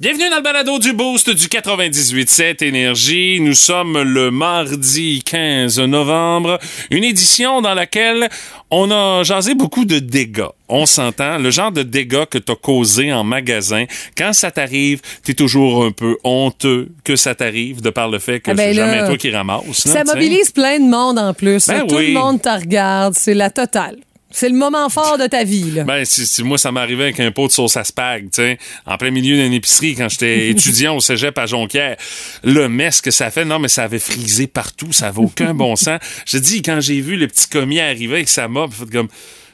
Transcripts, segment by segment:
Bienvenue dans le balado du Boost du 98.7 Énergie. Nous sommes le mardi 15 novembre, une édition dans laquelle on a jasé beaucoup de dégâts. On s'entend, le genre de dégâts que t'as causé en magasin. Quand ça t'arrive, t'es toujours un peu honteux que ça t'arrive de par le fait que Ah ben c'est jamais là, toi qui ramasse. Ça mobilise plein de monde en plus. Ben Tout le monde te regarde. C'est la totale. C'est le moment fort de ta vie. Là. Ben, si, si moi, ça m'arrivait avec un pot de sauce à spag, tu sais, en plein milieu d'une épicerie quand j'étais étudiant au cégep à Jonquière. Le mess que ça fait, non, mais ça avait frisé partout, ça avait aucun bon sens. Je dis, quand j'ai vu le petit commis arriver avec sa mop, fait comme...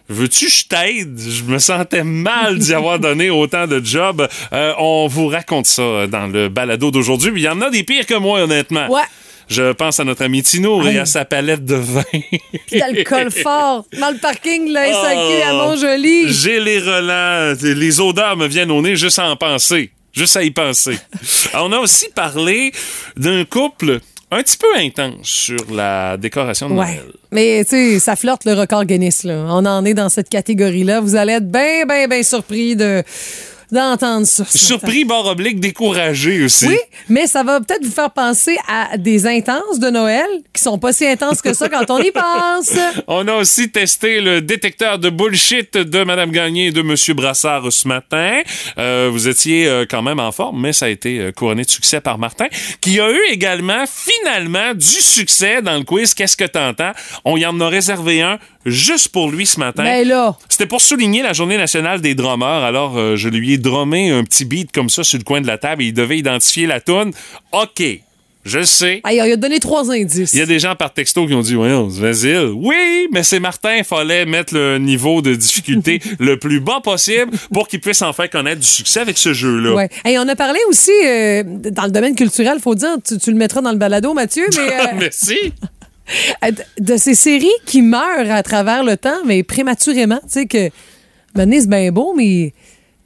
Veux-tu que je t'aide? Je me sentais mal d'y avoir donné autant de jobs. Euh, on vous raconte ça dans le balado d'aujourd'hui. Il y en a des pires que moi, honnêtement. Ouais. Je pense à notre ami Tino et à sa palette de vin. Puis d'alcool fort. Dans le parking la SAQ Oh. à Montjoli. J'ai les relents, les odeurs me viennent au nez juste à en penser. Juste à y penser. On a aussi parlé d'un couple un petit peu intense sur la décoration de Ouais. Noël. Mais tu sais, ça flirte le record Guinness. Là. On en est dans cette catégorie-là. Vous allez être bien, bien, bien surpris de d'entendre ça. Surpris, barre oblique, découragé aussi. Oui, mais ça va peut-être vous faire penser à des intenses de Noël qui sont pas si intenses que ça quand on y pense. On a aussi testé le détecteur de bullshit de Madame Gagné et de Monsieur Brassard ce matin. Euh, vous étiez euh, quand même en forme, mais ça a été euh, couronné de succès par Martin, qui a eu également, finalement, du succès dans le quiz Qu'est-ce que t'entends? On y en a réservé un juste pour lui ce matin. Ben là, C'était pour souligner la journée nationale des drummers. Alors, euh, je lui ai drummé un petit beat comme ça sur le coin de la table et il devait identifier la toune. OK, je sais. il a donné trois indices. Il y a des gens par texto qui ont dit Voyons, facile. Oui, mais c'est Martin, il fallait mettre le niveau de difficulté le plus bas possible pour qu'il puisse en faire connaître du succès avec ce jeu-là. Ouais. Hey, on a parlé aussi euh, dans le domaine culturel, faut dire, tu, tu le mettras dans le balado, Mathieu, mais euh, Merci. De ces séries qui meurent à travers le temps, mais prématurément. Tu sais que maintenant, c'est bien beau, mais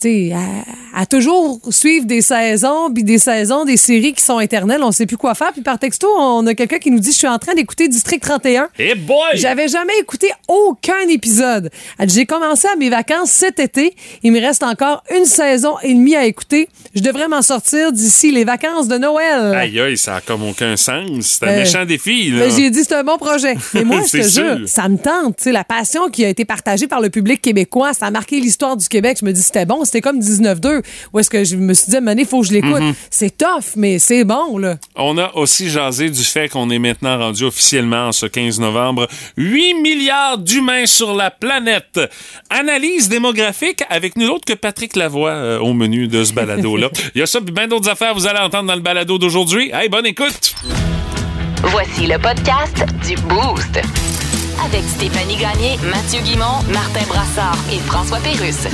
tu sais, à, à toujours suivre des saisons, puis des saisons, des séries qui sont éternelles, on sait plus quoi faire. Puis par texto, on a quelqu'un qui nous dit Je suis en train d'écouter District 31. Eh boy! J'avais jamais écouté aucun épisode. Elle dit, J'ai commencé à mes vacances cet été. Il me reste encore une saison et demie à écouter. Je devrais m'en sortir d'ici les vacances de Noël. Aïe, aïe, ça a comme aucun sens. C'est un Euh, méchant défi, là. Ben, J'ai dit, c'est un bon projet. Mais moi, je te jure, ça me tente. Tu sais, la passion qui a été partagée par le public québécois, ça a marqué l'histoire du Québec. Je me dis, c'était bon. C'était comme 19-2. Où est-ce que je me suis dit, il faut que je l'écoute. Mm-hmm. C'est tough, mais c'est bon, là. On a aussi jasé du fait qu'on est maintenant rendu officiellement en ce 15 novembre 8 milliards d'humains sur la planète. Analyse démographique avec nul autre que Patrick Lavoie euh, au menu de ce balado-là. Il y a ça et bien d'autres affaires vous allez entendre dans le balado d'aujourd'hui. Hey, bonne écoute! Voici le podcast du Boost. Avec Stéphanie Gagné, Mathieu Guimont, Martin Brassard et François Pérusse.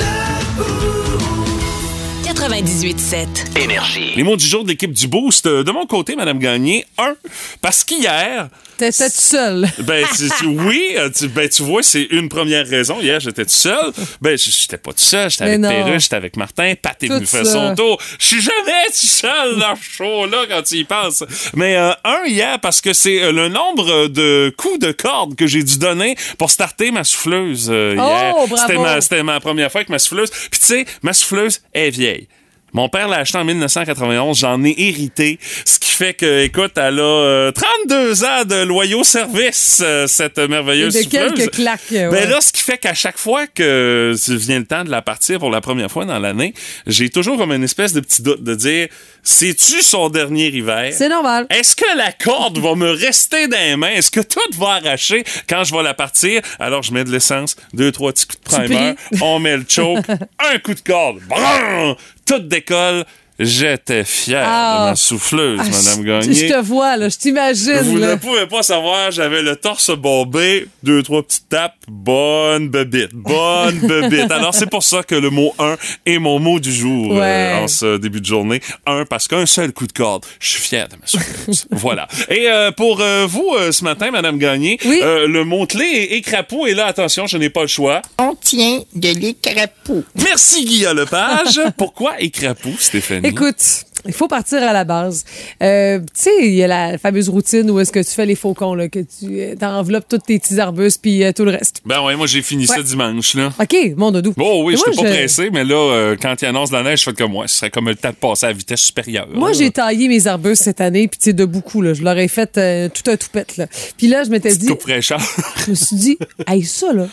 98.7. Énergie. Les mots du jour de l'équipe du Boost. Euh, De mon côté, Madame Gagné, un, parce qu'hier, T'étais tout seul. Ben, tu- tu- oui, euh, tu, ben, tu vois, c'est une première raison. Hier, j'étais tout seul. Ben, j'étais pas tout seul. J'étais avec. Perruche, j'étais avec Martin. Pat est venu faire son tour. Je suis jamais tout seul dans ce show-là quand tu y penses. Mais euh, un, hier, parce que c'est euh, le nombre de coups de corde que j'ai dû donner pour starter ma souffleuse euh, Oh, hier. bravo. C'était ma, c'était ma première fois avec ma souffleuse. Puis tu sais, ma souffleuse est vieille. Mon père l'a acheté en 1991, j'en ai hérité, ce qui fait que, écoute, elle a euh, 32 ans de loyaux services, euh, cette merveilleuse Et de souffleuse. quelques claques, ouais. Ben là, ce qui fait qu'à chaque fois que vient le temps de la partir pour la première fois dans l'année, j'ai toujours comme une espèce de petit doute de dire, c'est-tu son dernier hiver? C'est normal. Est-ce que la corde va me rester dans les mains? Est-ce que tout va arracher quand je vais la partir? Alors, je mets de l'essence, deux, trois petits coups de primer, on met le choke, un coup de corde, brum! Tout décolle. J'étais fier Ah. de ma souffleuse, Ah, Madame Gagné. Je te vois, là. Je t'imagine, Vous là. ne pouvez pas savoir, j'avais le torse bombé, deux, trois petites tapes, bonne bebite, bonne bebite. Alors, c'est pour ça que le mot 1 est mon mot du jour Ouais. euh, en ce début de journée. Un, parce qu'un seul coup de corde, je suis fier de ma souffleuse. voilà. Et euh, pour euh, vous, euh, ce matin, Madame Gagné, Oui. euh, le mot-clé est écrapeau, et là, attention, je n'ai pas le choix. On tient de l'écrapeau. Merci, Guillaume Lepage. Pourquoi écrapeau, Stéphanie? Écoute, Il faut partir à la base. Euh, tu sais, il y a la fameuse routine où est-ce que tu fais les faucons, là, que tu euh, enveloppes tous tes petits arbustes puis euh, tout le reste. Ben ouais, moi j'ai fini ça Ouais. dimanche, là. OK, mon doudou. Oh oui, je moi, pas pressé, mais là, euh, quand il annonce la neige, je fais comme moi. Ce serait comme le temps de passer à vitesse supérieure. Moi, j'ai taillé mes arbustes cette année, puis tu sais, de beaucoup, là. Je leur ai fait tout un toupette, là. Puis là, je m'étais dit, Coupe fraîcheur. je me suis dit, hey, ça, là,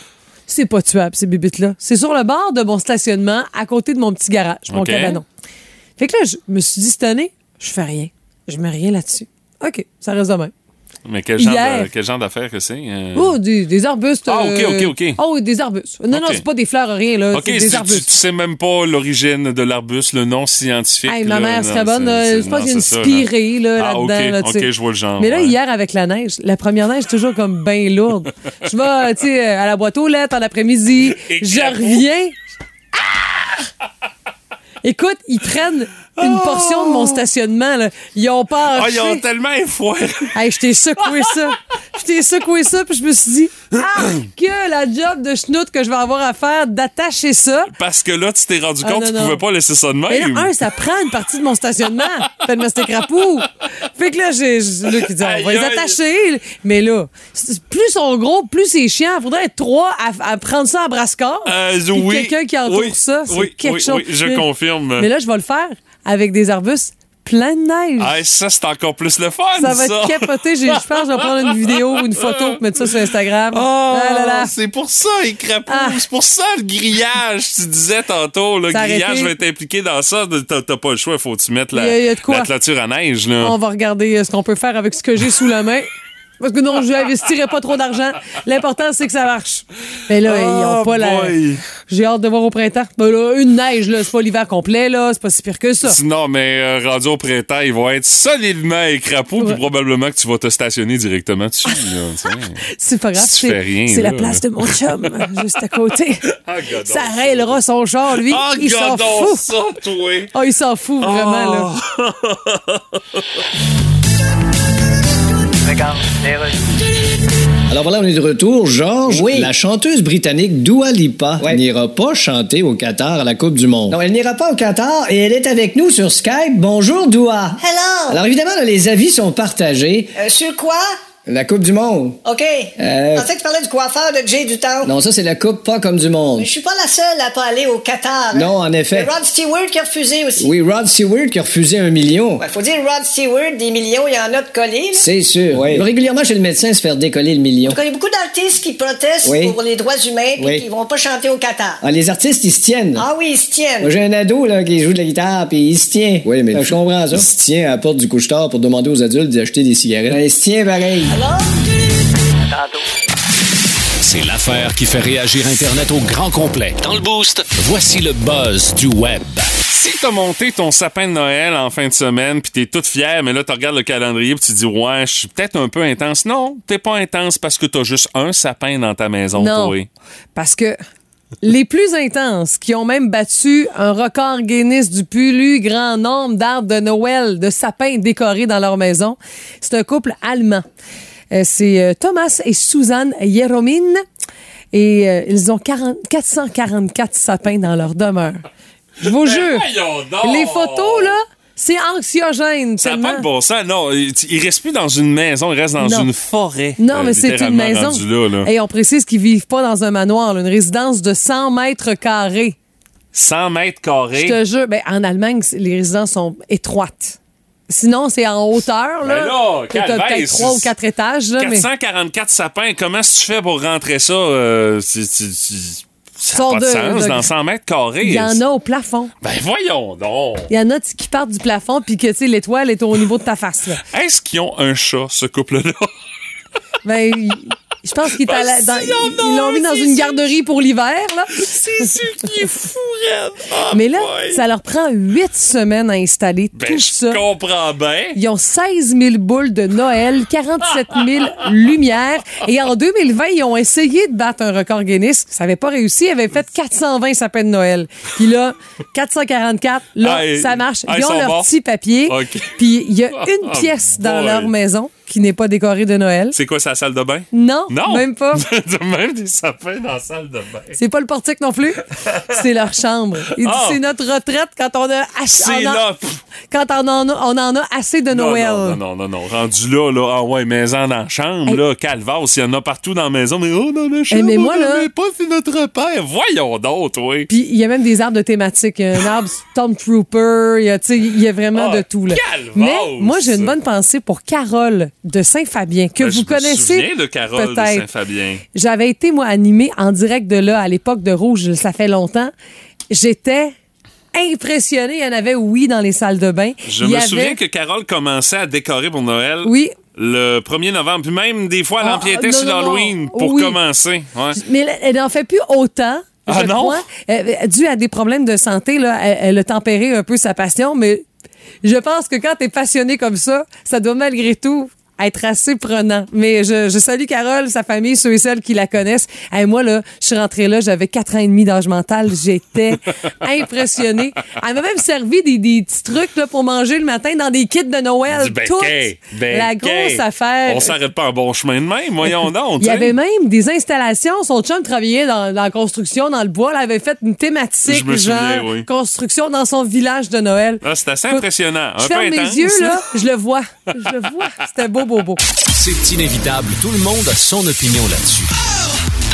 c'est pas tuable, ces bibites-là. C'est sur le bord de mon stationnement, à côté de mon petit garage, mon OK. cabanon. Fait que là, je me suis dit, cette année, je fais rien. Je mets rien là-dessus. OK, ça reste de même. mais quel genre, Hier. de, quel genre d'affaire que c'est? euh? Oh, des, des arbustes. Ah, OK, euh, OK, OK. Oh, des arbustes. Non, non, OK. c'est pas des fleurs, rien, là. OK, tu, des tu, arbustes. tu sais même pas l'origine de l'arbuste, le nom scientifique. Hey, ma mère serait bonne. c'est- euh, je pense qu'il y a une là. spirée là, Ah, là-dedans. OK, là, tu sais. OK, je vois le genre. Mais là, ouais. hier, avec la neige, la première neige, toujours comme bien lourde. Je vais, tu sais, à la boîte aux lettres en après-midi. Je reviens. Ah! Écoute, ils prennent une portion de mon stationnement. Là. Ils ont pas Ah, ils ont tellement effoiré. Hey, je t'ai secoué ça. Je t'ai secoué ça, puis je me suis dit, ah, que la job de schnout que je vais avoir à faire d'attacher ça. Parce que là, tu t'es rendu Ah, compte que tu non. pouvais pas laisser ça de Mais même. là, un, ça prend une partie de mon stationnement. Tellement c'était crapou. Fait que là, j'ai Luc, il dit, on va les attacher. Mais là, plus ils sont gros, plus c'est chiant. Il faudrait être trois à, à prendre ça à brascord. Euh, oui. quelqu'un qui entoure oui, ça, c'est oui, quelque oui, chose. Oui, je Mais- confirme. Mais là, je vais le faire avec des arbustes pleins de neige. Ah, ça, c'est encore plus le fun, ça ça. va être capoté. Je pense que je vais prendre une vidéo ou une photo pour mettre ça sur Instagram. Oh, Ah là là. c'est pour ça, les crapauds. Ah. C'est pour ça, le grillage. Tu disais tantôt, le grillage va être impliqué dans ça. T'as t'as pas le choix, faut que tu mettes la, Il y a- il y a de quoi. la clôture à neige. Là. On va regarder euh, ce qu'on peut faire avec ce que j'ai sous la main. Parce que non, je n'investirai pas trop d'argent. L'important, c'est que ça marche. Mais là, ils ont Oh pas la. boy. J'ai hâte de voir au printemps. Ben là, une neige, là, c'est pas l'hiver complet, là. C'est pas si pire que ça. Sinon, mais euh, rendu au printemps, ils vont être solidement écrapauds, puis probablement que tu vas te stationner directement dessus. C'est pas grave. Si tu fais C'est rien, c'est la place de mon chum, juste à côté. Ah, Ça rêlera son char, lui. Ah, il s'en fout. ça, toi. Oh, il s'en fout, vraiment, là. Alors voilà, on est de retour. Georges, Oui. la chanteuse britannique Dua Lipa Ouais. n'ira pas chanter au Qatar à la Coupe du Monde. Non, elle n'ira pas au Qatar et elle est avec nous sur Skype. Bonjour, Doua. Hello. Alors évidemment, là, les avis sont partagés. Euh, sur quoi? La Coupe du Monde. OK. Euh, Je pensais que tu parlais du coiffeur de Jay du Temps. Non, ça c'est la Coupe pas comme du monde. Mais je suis pas la seule à pas aller au Qatar. hein. Non, en effet. Il y a Rod Stewart qui a refusé aussi. Oui, Rod Stewart qui a refusé un million. Ouais, faut dire Rod Stewart, des millions, il y en a de collés. C'est sûr. Il régulièrement chez le médecin se faire décoller le million. Je connais beaucoup d'artistes qui protestent Oui. pour les droits humains puis Oui. qui vont pas chanter au Qatar. Ah, les artistes, ils se tiennent. Ah oui, ils se tiennent. Moi, J'ai un ado là, qui joue de la guitare puis il se tient. Oui, mais je comprends ça. Il se tient à la porte du couche-tard pour demander aux adultes d'acheter des cigarettes. il se tient pareil. Alors? C'est l'affaire qui fait réagir Internet au grand complet. Dans le boost, voici le buzz du web. Si t'as monté ton sapin de Noël en fin de semaine, puis t'es toute fière, mais là, tu regardes le calendrier, puis tu te dis, ouais, je suis peut-être un peu intense. Non, t'es pas intense parce que t'as juste un sapin dans ta maison, Non. toi. Parce que les plus intenses, qui ont même battu un record Guinness du plus grand nombre d'arbres de Noël, de sapins décorés dans leur maison, c'est un couple allemand. Euh, c'est euh, Thomas et Suzanne Jeromin. Et euh, ils ont 40 444 sapins dans leur demeure. Je vous jure. voyons donc! Les photos, là, c'est anxiogène. Ça n'a pas de bon sens, non. Il, il reste plus dans une maison, il reste dans Non. une forêt. Non, euh, mais c'est une maison. rendu là, là. Et on précise qu'ils vivent pas dans un manoir, là, une résidence de 100 mètres carrés. 100 mètres Je carrés. te jure, ben, en Allemagne, les résidences sont étroites. Sinon, c'est en hauteur. Là, Ben là, t'as peut-être trois ou quatre étages. Là, mais 444 sapins, comment est-ce que tu fais pour rentrer ça? euh, ça n'a pas de, de- sens de- dans 100 mètres carrés. il y en a au plafond. Ben voyons donc. Il y en a qui partent du plafond puis que tu sais, l'étoile est au niveau de ta face. Là. Est-ce qu'ils ont un chat, ce couple-là? Ben, il- je pense qu'il est à la- Ben, ils l'ont mis dans une garderie pour l'hiver. là. c'est sûr qu'il est fou. Ah, Mais là, boy. ça leur prend huit semaines à installer Ben, tout je ça. comprends bien. Ils ont 16 000 boules de Noël, 47 000 lumières. Et en 2020, ils ont essayé de battre un record Guinness. Ça n'avait pas réussi. Ils avaient fait 420 sapins de Noël. Puis là, 444, là, Ah, ça marche. ah, Ils ont leur petit papier. Puis il y a une Oh, pièce dans leur maison qui n'est pas décorée de Noël. C'est quoi, sa salle de bain? Non, Non! même pas. même des sapins dans la salle de bain. C'est pas le portique non plus. C'est leur chambre. Il dit Ah. c'est notre retraite quand on a assez. C'est on a- là. Quand on en, a, on en a assez de Non, Noël. Non, non, non, non, Rendu là, là, ah ouais, maison dans la chambre, là, calvaire, il y en a partout dans la maison, mais oh, dans la chambre, mais moi, on là- pas, c'est notre père. Voyons d'autres, oui. Puis il y a même des arbres de thématique. Il y a un arbre Stormtrooper. Il y a, il y a vraiment Ah, de tout. Là. calvaire, Mais moi, j'ai une bonne pensée pour Carole de Saint-Fabien, que Ben, vous je connaissez. me souviens de Carole de peut-être. Saint-Fabien. J'avais été, moi, animée en direct de là, à l'époque de Rouge, ça fait longtemps. J'étais impressionnée. Il y en avait, oui, dans les salles de bain. Je Il me avait- souviens que Carole commençait à décorer pour Noël. Oui. Le 1er novembre, puis même des fois, elle Ah, empiétait sur l'Halloween pour Oui. commencer. Ouais. Mais elle- n'en fait plus autant. Ah je non? crois. Euh, dû à des problèmes de santé, là, elle, elle a tempéré un peu sa passion, mais je pense que quand tu es passionné comme ça, ça doit malgré tout être assez prenant. Mais je, je salue Carole, sa famille, ceux et celles qui la connaissent. Et moi, là, je suis rentrée là, j'avais quatre ans et demi d'âge mental. J'étais impressionnée. Elle m'a même servi des, des petits trucs là, pour manger le matin dans des kits de Noël. Toute béquet, la grosse affaire. On s'arrête pas en bon chemin de même, voyons donc. Il y avait même des installations. Son chum travaillait dans, dans la construction, dans le bois. Elle avait fait une thématique, souviens, genre oui. construction dans son village de Noël. Ah, c'est assez impressionnant. Un Je peu ferme mes intense, yeux, là, je le vois. Je le vois. C'était beau, C'est inévitable, tout le monde a son opinion là-dessus.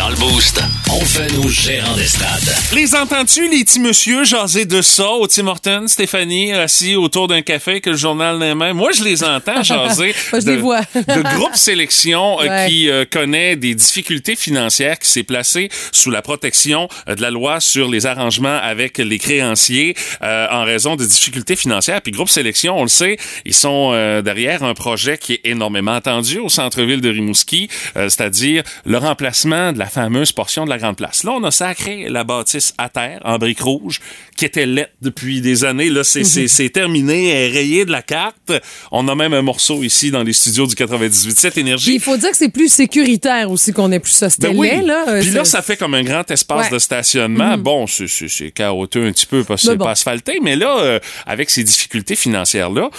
Dans le Boost, on fait nos gérants d'estrade. Les entends-tu, les petits monsieur, jaser de ça au Tim Hortons, Stéphanie, assis autour d'un café que le journal les mains? Moi, je les entends jaser. Moi, je de, les vois. de groupe sélection euh, Ouais. qui euh, connaît des difficultés financières, qui s'est placé sous la protection euh, de la loi sur les arrangements avec les créanciers euh, en raison de difficultés financières. Puis groupe sélection, on le sait, ils sont euh, derrière un projet qui est énormément attendu au centre-ville de Rimouski, euh, c'est-à-dire le remplacement de la fameuse portion de la Grande Place. Là, on a sacré la bâtisse à terre en briques rouges qui était laite depuis des années. Là, c'est c'est- c'est terminé, elle est rayée de la carte. On a même un morceau ici dans les studios du 98.7 Puis Énergie. il faut dire que c'est plus sécuritaire aussi qu'on ait plus ça. C'était Ben oui. là. euh, Puis là, ça fait comme un grand espace Ouais. De stationnement. Bon, c'est- c'est c'est chaotique un petit peu parce que c'est bon. pas asphalté, mais là, euh, avec ces difficultés financières-là,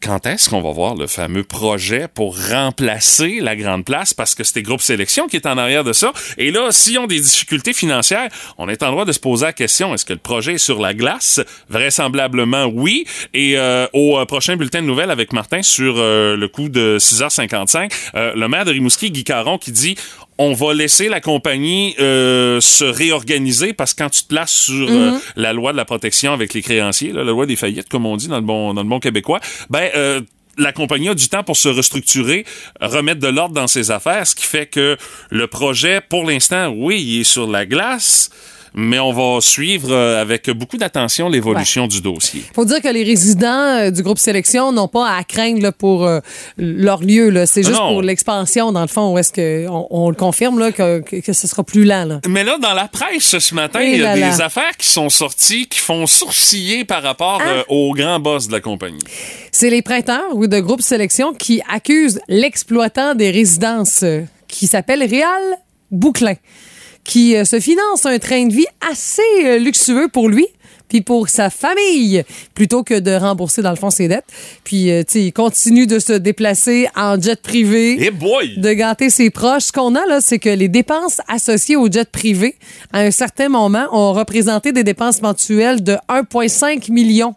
quand est-ce qu'on va voir le fameux projet pour remplacer la grande place? Parce que c'était groupe sélection qui est en arrière de ça. Et là, s'ils ont des difficultés financières, on est en droit de se poser la question est-ce que le projet est sur la glace? Vraisemblablement oui. Et euh, au euh, prochain bulletin de nouvelles avec Martin sur euh, le coup de 6h55, euh, le maire de Rimouski, Guy Caron, qui dit on va laisser la compagnie euh, se réorganiser parce que quand tu te places sur euh, la loi de la protection avec les créanciers, là, la loi des faillites, comme on dit dans le bon, dans le bon québécois, ben euh, la compagnie a du temps pour se restructurer, remettre de l'ordre dans ses affaires, ce qui fait que le projet, pour l'instant, oui, il est sur la glace, mais on va suivre euh, avec beaucoup d'attention l'évolution du dossier. faut dire que les résidents euh, du groupe sélection n'ont pas à craindre là, pour euh, leur lieu. C'est juste non. pour l'expansion, dans le fond, où est-ce que on, on le confirme là, que, ce sera plus lent. Là. Mais là, dans la presse ce matin, il y a là des affaires qui sont sorties qui font sourciller par rapport Ah. euh, au grand boss de la compagnie. C'est les prêteurs ou de groupe sélection qui accusent l'exploitant des résidences euh, qui s'appelle Réal Bouclin, qui euh, se finance un train de vie assez euh, luxueux pour lui puis pour sa famille, plutôt que de rembourser, dans le fond, ses dettes. Puis, euh, tu sais, il continue de se déplacer en jet privé. Eh boy! de gâter ses proches. Ce qu'on a là, c'est que les dépenses associées au jet privé, à un certain moment, ont représenté des dépenses mensuelles de 1,5 million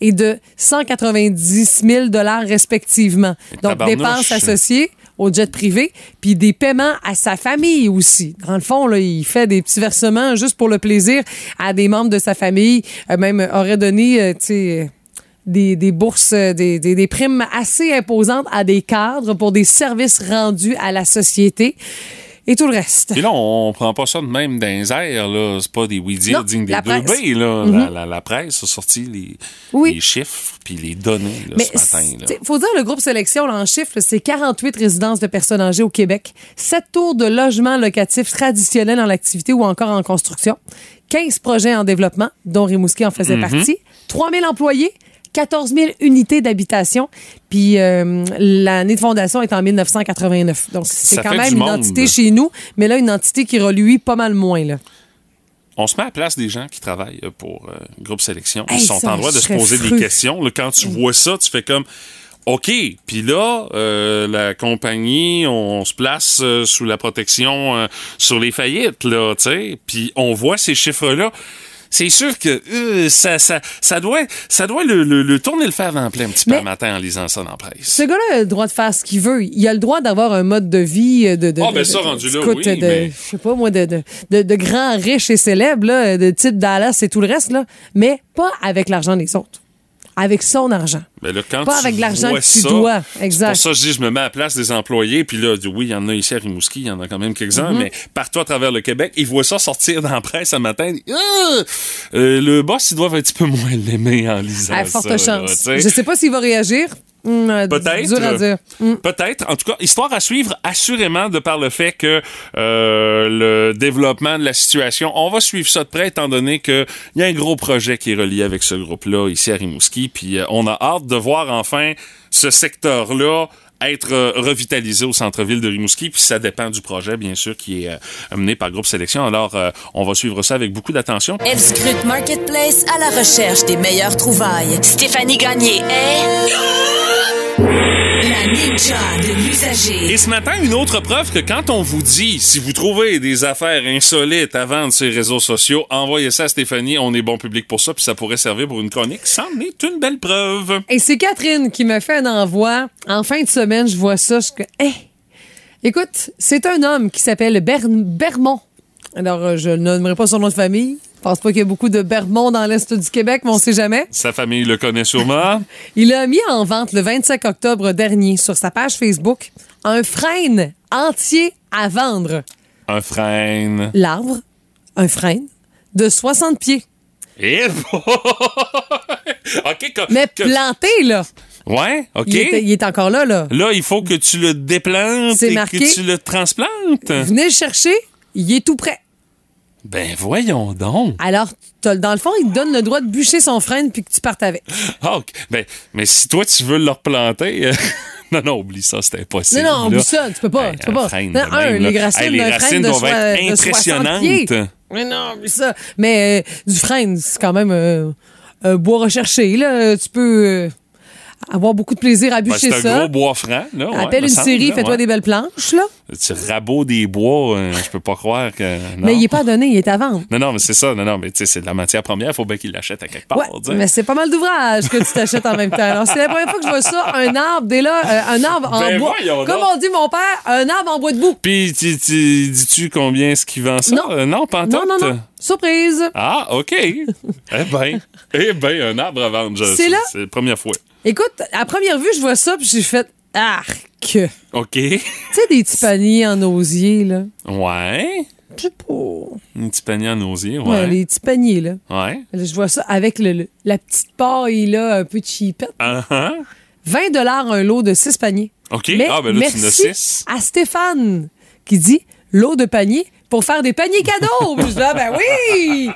et de 190 000 dollars respectivement. Donc, dépenses associées au jet privé, puis des paiements à sa famille aussi. Dans le fond, là, il fait des petits versements juste pour le plaisir à des membres de sa famille. Euh, même aurait donné, euh, des, des bourses, euh, des, des, des primes assez imposantes à des cadres pour des services rendus à la société et tout le reste. Puis là, on prend pas ça de même dans les airs, là. C'est pas des Non, dignes des deux. B, là. Mhm. la, la, la presse a sorti les, Oui. les chiffres puis les données, là, Mais ce matin, là. il faut dire, le groupe Sélection, là, en chiffres, c'est 48 résidences de personnes âgées au Québec, 7 tours de logements locatifs traditionnels en activité ou encore en construction, 15 projets en développement, dont Rimouski en faisait Mhm. partie, 3 000 employés, 14 000 unités d'habitation, puis euh, l'année de fondation est en 1989. Donc, c'est quand même une monde. entité chez nous, mais là, une entité qui reluit pas mal moins. Là. On se met à la place des gens qui travaillent euh, pour euh, Groupe Sélection. Hey, Ils sont ça, en droit de se poser fru. des questions. là. quand tu vois ça, tu fais comme... OK. Puis là, euh, la compagnie, on, se place euh, sous la protection euh, sur les faillites, là, tu sais. Puis on voit ces chiffres-là. C'est sûr que euh, ça, ça, ça doit, ça doit le, le- le tourner le fer dans le plein un petit peu le matin en lisant ça dans la presse. Ce gars-là a le droit de faire ce qu'il veut. Il a le droit d'avoir un mode de vie euh, de. de Ah, de- ben ça, de- rendu là, écoute, oui, de, mais- Je sais pas, moi, de, de, de, de grands riches et célèbres, là, de type Dallas et tout le reste, là. Mais pas avec l'argent des autres. Avec son argent. Mais là, quand Pas tu avec l'argent que tu ça, dois. Exact. pour ça je dis, je me mets à la place des employés. Puis là, oui, il y en a ici à Rimouski, il y en a quand même quelques-uns, Mm-hmm. mais partout à travers le Québec, ils voient ça sortir dans la presse ce matin. ils Ah! Euh, le boss, il doit un petit peu moins l'aimer en lisant À forte chance. Je sais pas s'il va réagir. Hum, euh, Peut-être. Dire. Hum. Peut-être. En tout cas, histoire à suivre, assurément, de par le fait que euh, le développement de la situation, on va suivre ça de près, étant donné qu'il y a un gros projet qui est relié avec ce groupe-là ici à Rimouski. Puis euh, on a hâte de voir enfin ce secteur-là être euh, revitalisé au centre-ville de Rimouski, puis ça dépend du projet, bien sûr, qui est euh, mené par Groupe Sélection. Alors, euh, on va suivre ça avec beaucoup d'attention. Elle scrute Marketplace à la recherche des meilleures trouvailles. Stéphanie Gagné est... La ninja de l'usager. Et ce matin, une autre preuve que quand on vous dit, si vous trouvez des affaires insolites à vendre sur les réseaux sociaux, envoyez ça à Stéphanie, on est bon public pour ça, puis ça pourrait servir pour une chronique. C'en est une belle preuve. Et c'est Catherine qui m'a fait un envoi. En fin de semaine, je vois ça. Je suis que, Hey! Écoute, c'est un homme qui s'appelle Ber- Bermond. Alors, euh, je ne nommerai pas son nom de famille. Je pense pas qu'il y ait beaucoup de Bermond dans l'Est du Québec, mais on sait jamais. Sa famille le connaît sûrement. Il a mis en vente le 25 octobre dernier sur sa page Facebook un frêne entier à vendre. Un frêne. L'arbre, un frêne de 60 pieds. Et OK, comme- Mais que- planté, là. Ouais, OK. Il, est, il est encore là, là. Là, il faut que tu le déplantes et marqué. que tu le transplantes. Venez le chercher, il est tout prêt. Ben voyons donc. Alors, t'as- dans le fond, il te donne le droit de bûcher son frêne puis que tu partes avec. Ah, ok. ben, mais si toi, tu veux le replanter... euh, non, non, oublie ça, c'est impossible. Non, non, là. oublie ça, tu peux pas. Hey, tu peux pas. frêne Non, un, même, les racines Hey, les racines doivent soi- être de 60 impressionnantes. Mais non, oublie ça. Mais euh, du frêne, c'est quand même euh, un bois recherché. Là. Tu peux euh, avoir beaucoup de plaisir à Ben, bûcher c'est un ça. gros bois franc, là. ouais, Appelle une semble, série, fais-toi ouais. des belles planches, là. Tu rabots des bois, euh, je peux pas croire que. Non. Mais il est pas donné, il est à vendre. Non, non, mais c'est ça. Non, non, mais tu sais, c'est de la matière première, faut bien qu'il l'achète à quelque part. Ouais, mais c'est pas mal d'ouvrages que tu t'achètes en même temps. Alors, c'est la première fois que je vois ça, un arbre, dès là, euh, un arbre en Ben bois. voyons Comme on dit mon père, un arbre en bois de boue. Puis, tu, tu- dis-tu combien est-ce qu'il vend ça? Non. Euh, non, pas Non, non, non. Surprise. Ah, OK. eh ben, eh ben, un arbre à vendre. C'est la première fois. Écoute, à première vue, je vois ça, puis j'ai fait arc. Tu OK. sais, des petits paniers en osier, là. Ouais. Je sais pas. Un petit panier en osier, Ouais, ouais. les petits paniers, là. Ouais. Là, Je vois ça avec le, le- la petite paille, là, un peu cheapette. Ah, ah. 20 un lot de 6 paniers. OK. Mais ah, ben là, tu en as merci six. à Stéphane qui dit lot de paniers pour faire des paniers cadeaux. Je dis, ah, ben oui!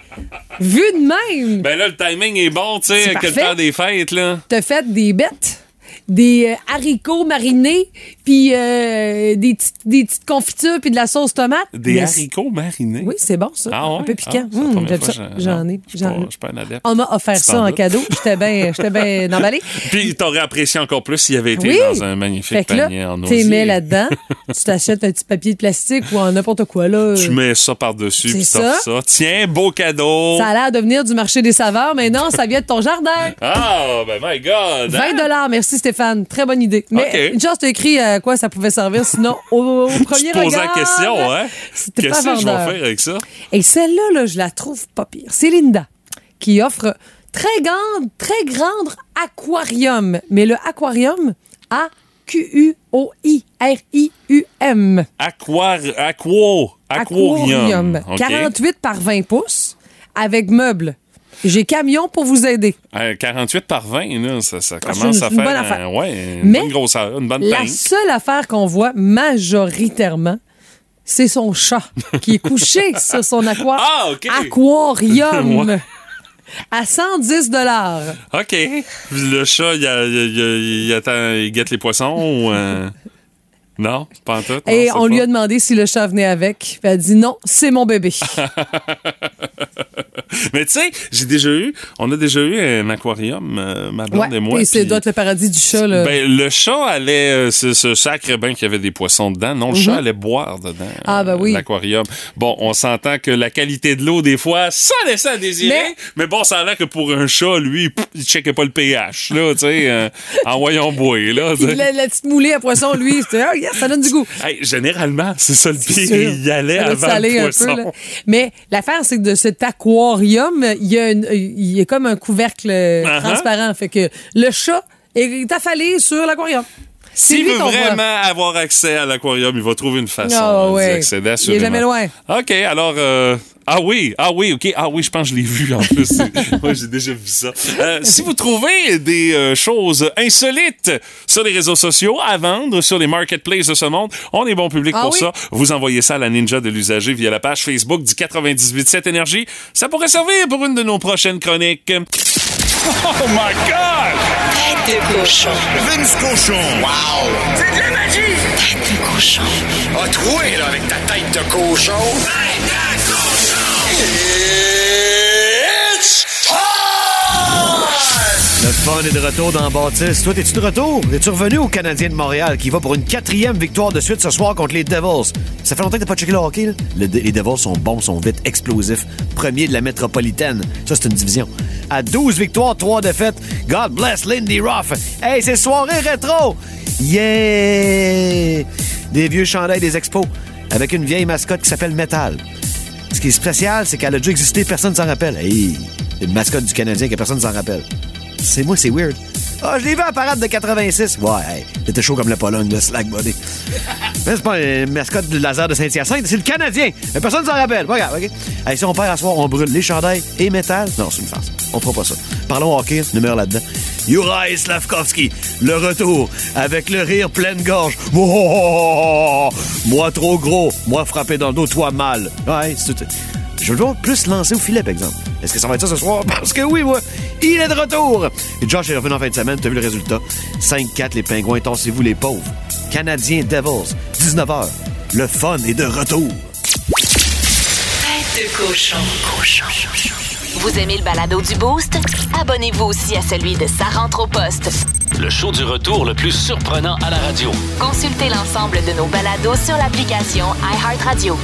Vu de même, Ben là, le timing est bon, tu sais, avec le temps des fêtes, là. t'as fait des bêtes, des euh, haricots marinés, puis euh, des, petites- des petites confitures, puis de la sauce tomate. Des Mais haricots marinés. Oui, c'est bon, ça. Ah ouais? Un peu piquant. Ah, Hum, ça. J'en ai. Je suis pas- un adepte. On m'a offert Tu ça en cadeau. J'étais bien j'étais bien emballée. Puis t'aurais apprécié encore plus s'il avait été Oui. dans un magnifique Fait panier là, en osier. t'es mets là-dedans, tu t'achètes un petit papier de plastique ou en n'importe quoi, là. Tu mets ça par-dessus, puis t'offres ça. Tiens, beau cadeau. Ça a l'air de venir du marché des saveurs, mais non, ça vient de ton jardin. Ah, ben my God. 20 hein? dollars, merci Stéphane. Très bonne idée. Mais OK. une chance, t'as écrit à quoi ça pouvait servir, sinon au, premier te posais la regard. question, hein? C'était Qu'est-ce que je vais faire avec ça? Et celle-là, là, je la trouve pas pire. C'est Linda qui offre très grande, très grande aquarium. Mais le aquarium, A-Q-U-O-I-R-I-U-M. Aquar... Aquo... Aquarium. OK. 48 par 20 pouces avec meubles. J'ai camion pour vous aider. Euh, 48 par 20, là, ça, ça Ah, commence à une faire bonne un- affaire. ouais, une Mais bonne grosseur, une bonne La seule affaire qu'on voit majoritairement, c'est son chat qui est couché sur son aqua- Ah, aquarium Ouais. à 110 dollars. OK. Le chat, il, a- il, il- il attend, il guette les poissons ou... euh, Non, pas en tout. non, Et on lui a demandé si le chat venait avec. Puis elle a dit non, c'est mon bébé. Mais tu sais, j'ai déjà eu, on a déjà eu un aquarium, euh, ma blonde et moi. et c'est doit être le paradis du chat, là. Ben, le chat allait euh, se, se sacre bien qu'il y avait des poissons dedans. Non, le chat allait boire dedans. Ah, ben euh, oui. L'aquarium. Bon, on s'entend que la qualité de l'eau, des fois, ça laissait à désirer. Mais, Mais- bon, ça a l'air que pour un chat, lui, pff, il checkait pas le pH, là, tu sais, euh, envoyons boire, là. tu sais. la, la petite moulée à poisson, lui, c'était, ah, yes, ça donne du goût. Hey, généralement, c'est ça le pire. Il y allait Ça avant le poisson. peu, là. Mais l'affaire, c'est que de cet aquarium, il y a, une- il y a comme un couvercle Uh-huh. transparent. Fait que le chat est affalé sur l'aquarium. S'il veut voit. vraiment avoir accès à l'aquarium, il va trouver une façon Ah, euh, d'y ouais. accéder, Il est assurément. jamais loin. OK, alors... euh, Ah oui, ah oui, OK. Ah oui, je pense que je l'ai vu en plus. Moi, j'ai déjà vu ça. Euh, si vous trouvez des euh, choses insolites sur les réseaux sociaux à vendre, sur les marketplaces de ce monde, on est bon public Ah pour oui? ça. Vous envoyez ça à la Ninja de l'usager via la page Facebook du 987 Énergie. Ça pourrait servir pour une de nos prochaines chroniques. Oh my God! Tête de cochon. Vince Cochon. Wow! C'est de la magie! Tête de cochon. A troué, là, avec ta tête de cochon. Tête de cochon! Fun est de retour dans Baptiste. Toi, es-tu de retour? Es-tu revenu au Canadien de Montréal qui va pour une quatrième victoire de suite ce soir contre les Devils? Ça fait longtemps que t'as pas checké le hockey, là? Le- les Devils sont bons, sont vite, explosifs. Premier de la métropolitaine. Ça, c'est une division. À 12 victoires, 3 défaites. God bless Lindy Ruff. Hey, c'est soirée rétro! Yeah! Des vieux chandails des expos avec une vieille mascotte qui s'appelle Metal. Ce qui est spécial, c'est qu'elle a déjà existé, personne ne s'en rappelle. Hey, une mascotte du Canadien que personne ne s'en rappelle. C'est moi, c'est weird. Ah, je l'ai vu à la parade de 86. Ouais, hey, t'étais chaud comme la Pologne, le slack body. Mais c'est pas une mascotte du laser de Saint-Hyacinthe, c'est le Canadien. Mais personne ne s'en rappelle. Pas OK? Hey, si on perd à soir, on brûle les chandails et métal. Non, c'est une farce. On fera pas ça. Parlons hockey, numéro là-dedans. Juraj Slavkovski, le retour, avec le rire pleine gorge. Moi trop gros, moi frappé dans le dos, toi mal. Ouais, c'est Je le vois plus lancer au filet, par exemple. Est-ce que ça va être ça ce soir? Parce que oui, moi, il est de retour! Et Josh est revenu en fin de semaine, t'as vu le résultat? 5-4, les pingouins, tassez-vous les pauvres. Canadiens Devils, 19h. Le fun est de retour. Tête de cochon. Cochon. Vous aimez le balado du Boost? Abonnez-vous aussi à celui de Sa rentre au poste. Le show du retour le plus surprenant à la radio. Consultez l'ensemble de nos balados sur l'application iHeartRadio.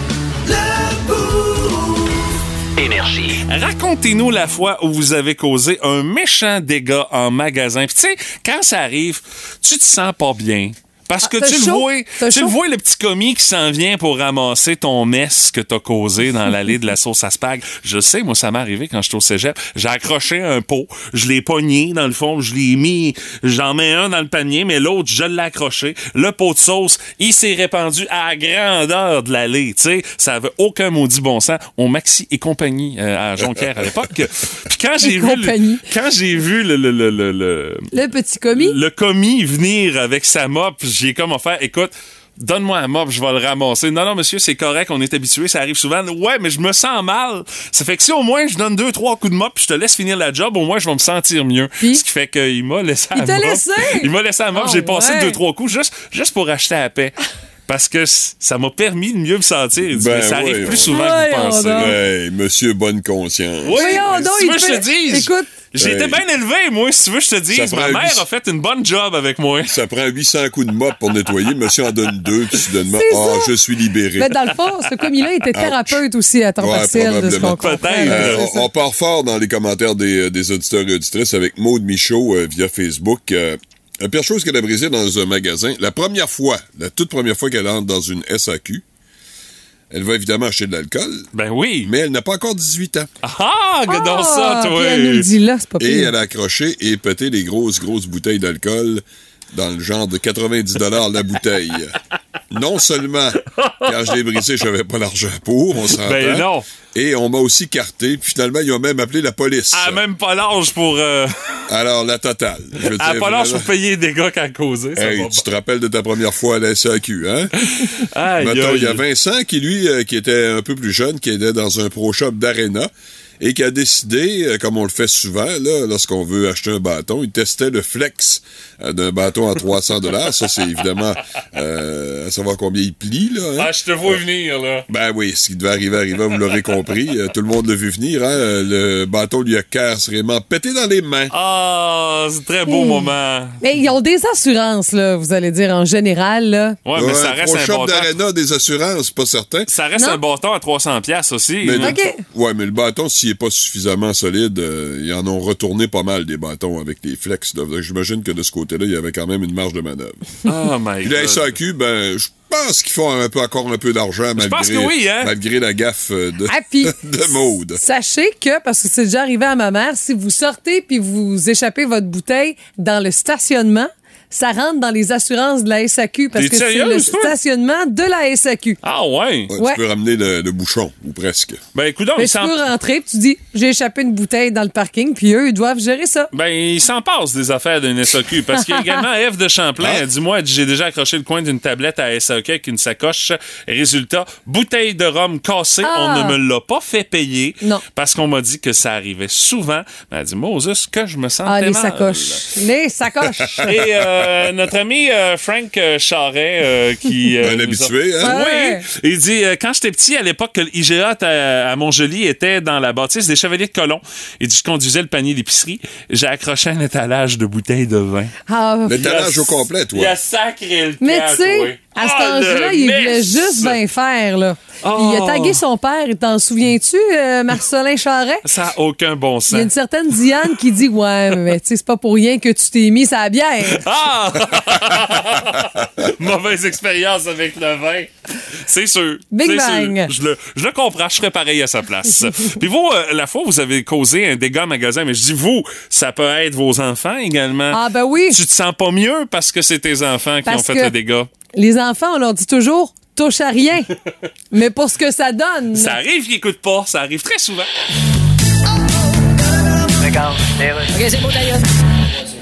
Énergie. Racontez-nous la fois où vous avez causé un méchant dégât en magasin. Puis tu sais, quand ça arrive, tu te sens pas bien. Parce que Ah, t'as tu le vois, tu le vois le petit commis qui s'en vient pour ramasser ton mess que t'as causé dans l'allée de la sauce à spag. Je sais, moi ça m'est arrivé quand j'étais au cégep. J'ai accroché un pot, je l'ai pogné dans le fond, je l'ai mis, j'en mets un dans le panier, mais l'autre je l'ai accroché. Le pot de sauce, il s'est répandu à la grandeur de l'allée. Tu sais, ça avait aucun maudit bon sens. On maxi et compagnie euh, à Jonquière à l'époque. Puis quand j'ai vu, le- quand j'ai vu le, le, le, le, le- Le petit commis. le commis venir avec sa mop, j'ai comme offert, écoute, donne-moi un mop, je vais le ramasser. Non, non, monsieur, c'est correct, on est habitué, ça arrive souvent. Ouais, mais je me sens mal. Ça fait que si au moins je donne deux, trois coups de mop, puis je te laisse finir la job, au moins je vais me sentir mieux. Ce qui fait qu'il m'a laissé Il à t'a mop. laissé? Il m'a laissé à mop, Ah j'ai passé ouais. deux, trois coups juste, juste pour acheter la paix. Parce que ça m'a permis de mieux me sentir. Ben mais ça arrive ouais, plus souvent que vous pensez. Hey, monsieur bonne conscience. Oui, donc, si tu il je te dise. Écoute. J'ai été bien élevé, moi, si tu veux, je te dise. Ça Ma mère a fait une bonne job avec moi. Ça prend 800 coups de mop pour nettoyer. Monsieur en donne deux, puis soudainement, C'est ah, ça. je suis libéré. Mais dans le fond, ce commis-là était thérapeute aussi à temps Ouais, partiel, de ce qu'on comprend. Euh, on, on part fort dans les commentaires des, des auditeurs et auditrices avec Maude Michaud euh, via Facebook. Euh, la pire chose qu'elle a brisée dans un magasin, la première fois, la toute première fois qu'elle entre dans une SAQ, elle va évidemment acheter de l'alcool, Ben oui. mais elle n'a pas encore 18 ans. Ah, regarde donc ça, Ah, toi. puis elle nous le dit là, c'est pas Et pire. elle a accroché et pété des grosses, grosses bouteilles d'alcool dans le genre de 90 la bouteille. Non seulement, quand je l'ai brisé, je n'avais pas l'argent pour, on s'entend. Ben non. Et on m'a aussi carté, puis finalement, ils ont même appelé la police. Elle a même pas l'âge pour. Euh, Alors, la totale. Je veux elle a dire, pas l'âge pour payer les dégâts qu'elle a causés. Ça Hey, tu te rappelles de ta première fois à la SAQ, hein? Mettons, il y a Vincent qui, lui, euh, qui était un peu plus jeune, qui était dans un pro shop d'Arena. Et qui a décidé, euh, comme on le fait souvent, là, lorsqu'on veut acheter un bâton, il testait le flex euh, d'un bâton à 300 dollars. Ça, c'est évidemment euh, à savoir combien il plie. Là, hein. Ah, je te vois venir, là. Ben oui, ce qui devait arriver arriva, vous l'aurez compris. Tout le monde l'a vu venir. Hein? Le bâton lui a carrément pété dans les mains. Ah, c'est un très beau moment. Mais ils ont des assurances, là, vous allez dire, en général. Là. Ouais, mais ça reste un Shop bâton. d'Arena, des assurances, pas certain. Ça reste Non. un bâton à 300 pièces aussi. Mais le- ouais, mais le bâton, s'il est pas suffisamment solide, euh, ils en ont retourné pas mal des bâtons avec les flex. J'imagine que de ce côté-là, il y avait quand même une marge de manœuvre. Oh my Puis la. SAQ, ben, je pense qu'ils font un peu, encore un peu d'argent malgré, pense que oui, hein? malgré la gaffe euh, de, Ah, puis- de Maude. Sachez que, parce que c'est déjà arrivé à ma mère, si vous sortez puis vous échappez votre bouteille dans le stationnement, ça rentre dans les assurances de la SAQ parce que c'est le stationnement de la SAQ. Ah ouais? Ouais, Ouais. Tu peux ramener le, le bouchon, ou presque. Ben écoute, Mais il tu peux rentrer puis tu dis j'ai échappé une bouteille dans le parking puis eux ils doivent gérer ça. ben, il s'en passe des affaires d'une SAQ. Parce qu'il y a également Eve de Champlain. Ah. Elle dit Moi, elle dit, j'ai déjà accroché le coin d'une tablette à SAQ avec une sacoche. Résultat, bouteille de rhum cassée. Ah. On ne me l'a pas fait payer. Non. Parce qu'on m'a dit que ça arrivait souvent. Mais elle dit Moses, que je me sentais Ah les sacoches, les sacoches. Et euh, notre ami euh, Frank euh, Charret, euh, qui... euh, Un a- habitué, hein? Oui. Il dit, euh, quand j'étais petit, à l'époque que l'IGA à, à Montjoli était dans la bâtisse des Chevaliers de Colomb, il dit, je conduisais le panier d'épicerie, j'ai accroché un étalage de bouteilles de vin. Ah, L'étalage au complet, toi. Il a sacré le mais tu sais. À cet Ah, âge-là, il voulait juste bien faire là. Il Oh. a tagué son père, t'en souviens-tu euh, Marcelin Charret? Ça n'a aucun bon Il y a une sens. certaine Diane qui dit Ouais, mais tu sais, c'est pas pour rien que tu t'es mis sa bière. Ah! Mauvaise expérience avec le vin. C'est sûr. Big bang. sûr. Je le, je le comprends. Je serais pareil à sa place. Puis vous, euh, la fois, vous avez causé un dégât magasin, mais je dis vous, ça peut être vos enfants également. Ah, ben oui. Tu te sens pas mieux parce que c'est tes enfants qui ont fait que- le dégât? Les enfants, on leur dit toujours touche à rien. mais pour ce que ça donne. Ça arrive qu'ils écoutent pas. Ça arrive très souvent. OK, c'est bon, d'ailleurs.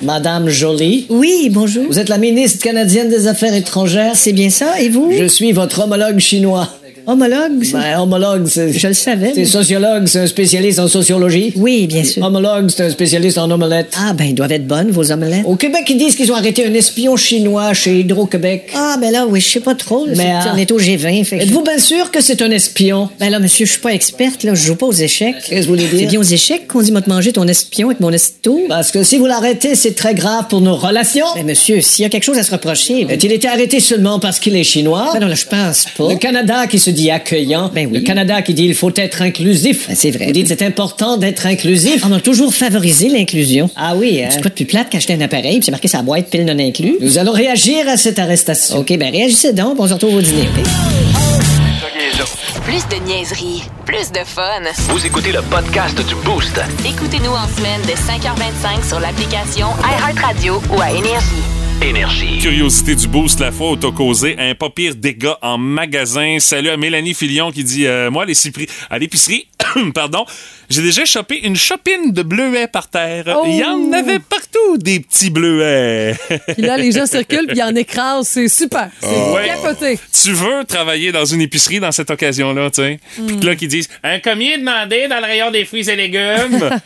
Madame Jolie. Oui, bonjour. Vous êtes la ministre canadienne des Affaires étrangères. C'est bien ça, et vous? Je suis votre homologue chinois. Homologue? ça? Ben, homologue, c'est. Je le savais. C'est mais- sociologue, c'est un spécialiste en sociologie. Oui, bien sûr. Homologue, c'est un spécialiste en omelette. Ah, ben, ils doivent être bonnes, vos omelettes. Au Québec, ils disent qu'ils ont arrêté un espion chinois chez Hydro-Québec. Ah, ben là, oui, je sais pas trop. là, Mais, c'est- ah. On est au G20, fait Êtes-vous bien sûr que c'est un espion? Ben là, monsieur, je suis pas experte, là. Je joue pas aux échecs. Qu'est-ce que vous voulez dire? C'est bien aux échecs qu'on dit, moi, te manger ton espion avec mon esto. Parce que si vous l'arrêtez, c'est très grave pour nos relations. Ben, monsieur, s'il y a quelque chose à se reprocher. ben- A-t-il été arrêté seulement parce qu'il est chinois? Ben non, là, je pense pas. Le Canada qui se dit accueillant. Ben oui. Le Canada qui dit il faut être inclusif. Ben, c'est vrai. Vous dites c'est important d'être inclusif. On a toujours favorisé l'inclusion. Ah oui, hein? C'est quoi de plus plate qu'acheter un appareil puis c'est marqué sa boîte pile non inclus? Nous allons réagir à cette arrestation. OK, ben réagissez donc, on se retrouve au dîner. Plus de niaiserie, plus de fun. Vous écoutez le podcast du Boost. Écoutez-nous en semaine de 5h25 sur l'application iHeartRadio ou à Énergie. Énergie. Curiosité du boost, la fois où t'as causé un pas pire dégât en magasin. Salut à Mélanie Filion qui dit euh, Moi, à l'épicerie, à l'épicerie pardon, j'ai déjà chopé une chopine de bleuets par terre. Oh! Il y en avait partout, des petits bleuets. Puis là, les gens circulent puis ils en écrasent. C'est super. C'est Ouais. capoté. tu veux travailler dans une épicerie dans cette occasion-là, tu sais? Puis que là, qui disent Un commis demandé dans le rayon des fruits et légumes.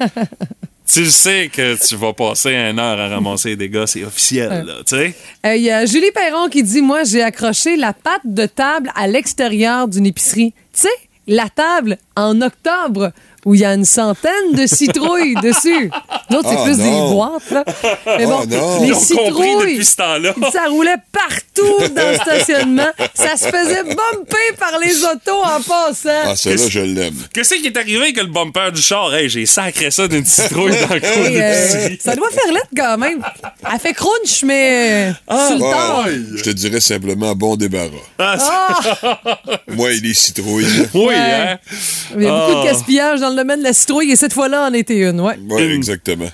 tu sais que tu vas passer une heure à ramasser les dégâts, c'est officiel, là, tu sais. Euh, Il y a Julie Perron qui dit Moi, j'ai accroché la patte de table à l'extérieur d'une épicerie. Tu sais, la table en octobre où il y a une centaine de citrouilles dessus. D'autres, c'est Ah, plus des boîtes, là. Mais Ah, bon, non. les citrouilles. depuis ce temps-là. Ça roulait partout dans le stationnement. Ça se faisait bumper par les autos en passant. Ah, celle-là, je l'aime. Qu'est-ce qui est arrivé avec le bumper du char? Hey, j'ai sacré ça d'une citrouille dans le coin euh, ça doit faire lettre quand même. Elle fait crunch, mais euh, sur le je te dirais simplement bon débarras. Ah! Moi et les citrouilles. Oui, Ouais. hein? Il y a beaucoup Ah. de gaspillage dans le domaine de la citrouille et cette fois-là, en était une, ouais. Oui, exactement.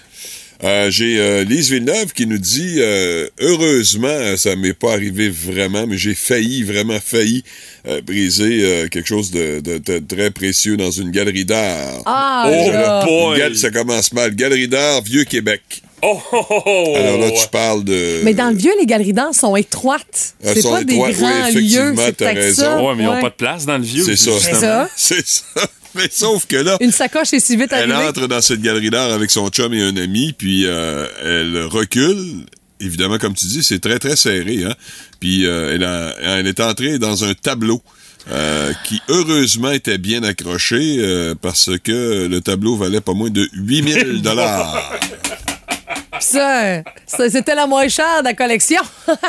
Euh, j'ai euh, Lise Villeneuve qui nous dit euh, heureusement ça m'est pas arrivé vraiment mais j'ai failli vraiment failli euh, briser euh, quelque chose de, de- de très précieux dans une galerie d'art. Ah, Oh, là. le boy! Une gal- ça commence mal. Galerie d'art Vieux Québec. Oh, oh, oh, oh. Alors là tu parles de Mais dans le vieux, les galeries d'art sont étroites. Elles C'est sont pas des étroites, oui, grands effectivement, lieux. C'est t'as raison. ça. Ouais, mais ils n'ont Ouais. pas de place dans le vieux. C'est ça. justement. C'est ça. C'est ça. Mais sauf que là, Une sacoche est si vite elle arrivée. entre dans cette galerie d'art avec son chum et un ami, puis euh, elle recule. Évidemment, comme tu dis, c'est très, très serré. Hein? Puis euh, elle, a- elle est entrée dans un tableau euh, qui, heureusement, était bien accroché euh, parce que le tableau valait pas moins de 8000 dollars. Ça, ça, c'était la moins chère de la collection.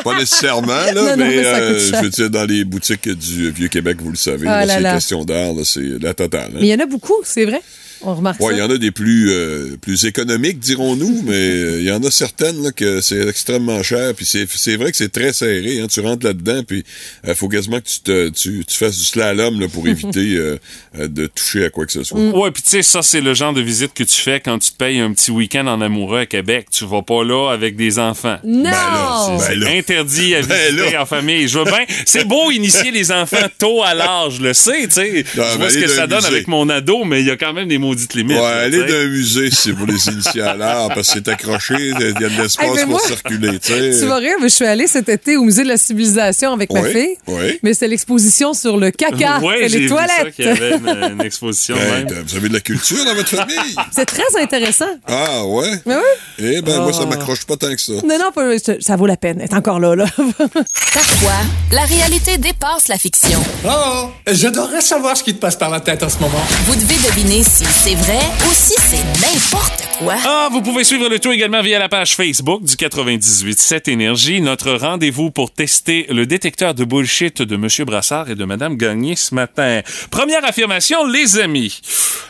Pas nécessairement, là, Non, non, mais, euh, je veux dire, dans les boutiques du Vieux-Québec, vous le savez, Ah là, là c'est là. question d'art, c'est la totale. hein. Mais il y en a beaucoup, c'est vrai. On remarque Ouais, il y en a des plus euh, plus économiques, dirons-nous, mais euh, il y en a certaines là, que c'est extrêmement cher. Puis c'est c'est vrai que c'est très serré. Hein, tu rentres là-dedans, puis il faut quasiment que tu te tu, tu fasses du slalom là, pour éviter euh, euh, de toucher à quoi que ce soit. Ouais, puis tu sais, ça, c'est le genre de visite que tu fais quand tu te payes un petit week-end en amoureux à Québec. Tu vas pas là avec des enfants. Non! là, C'est Ben là. interdit à Ben visiter là. en famille. Je veux bien. C'est beau initier les enfants tôt à l'âge, je le sais, tu sais. Je vois ce que ça donne avec mon ado, mais il y a quand même des maudites limites. Ouais, aller d'un musée, si c'est pour les initiés à l'art, parce que c'est accroché, il y a de l'espace Hey, pour circuler, tu vas rire, mais je suis allée cet été au musée de la civilisation avec ma fille. oui. Mais c'est l'exposition sur le caca Ouais, et les vu ça, toilettes. qu'il y avait une, une exposition même. vous avez de la culture dans votre famille? C'est très intéressant. Ah ouais? Mais oui. Eh ben, moi, ça Ah. m'accroche pas tant que ça. Non, non, pas- ça vaut la peine. Elle est encore là, là. Parfois, la réalité dépasse la fiction. Oh, j'adorerais savoir ce qui te passe par la tête en ce moment. Vous devez deviner si c'est vrai ou si c'est n'importe quoi? Ah, vous pouvez suivre le tout également via la page Facebook du 98.7 Énergie, notre rendez-vous pour tester le détecteur de bullshit de M. Brassard et de Mme Gagné ce matin. Première affirmation, les amis.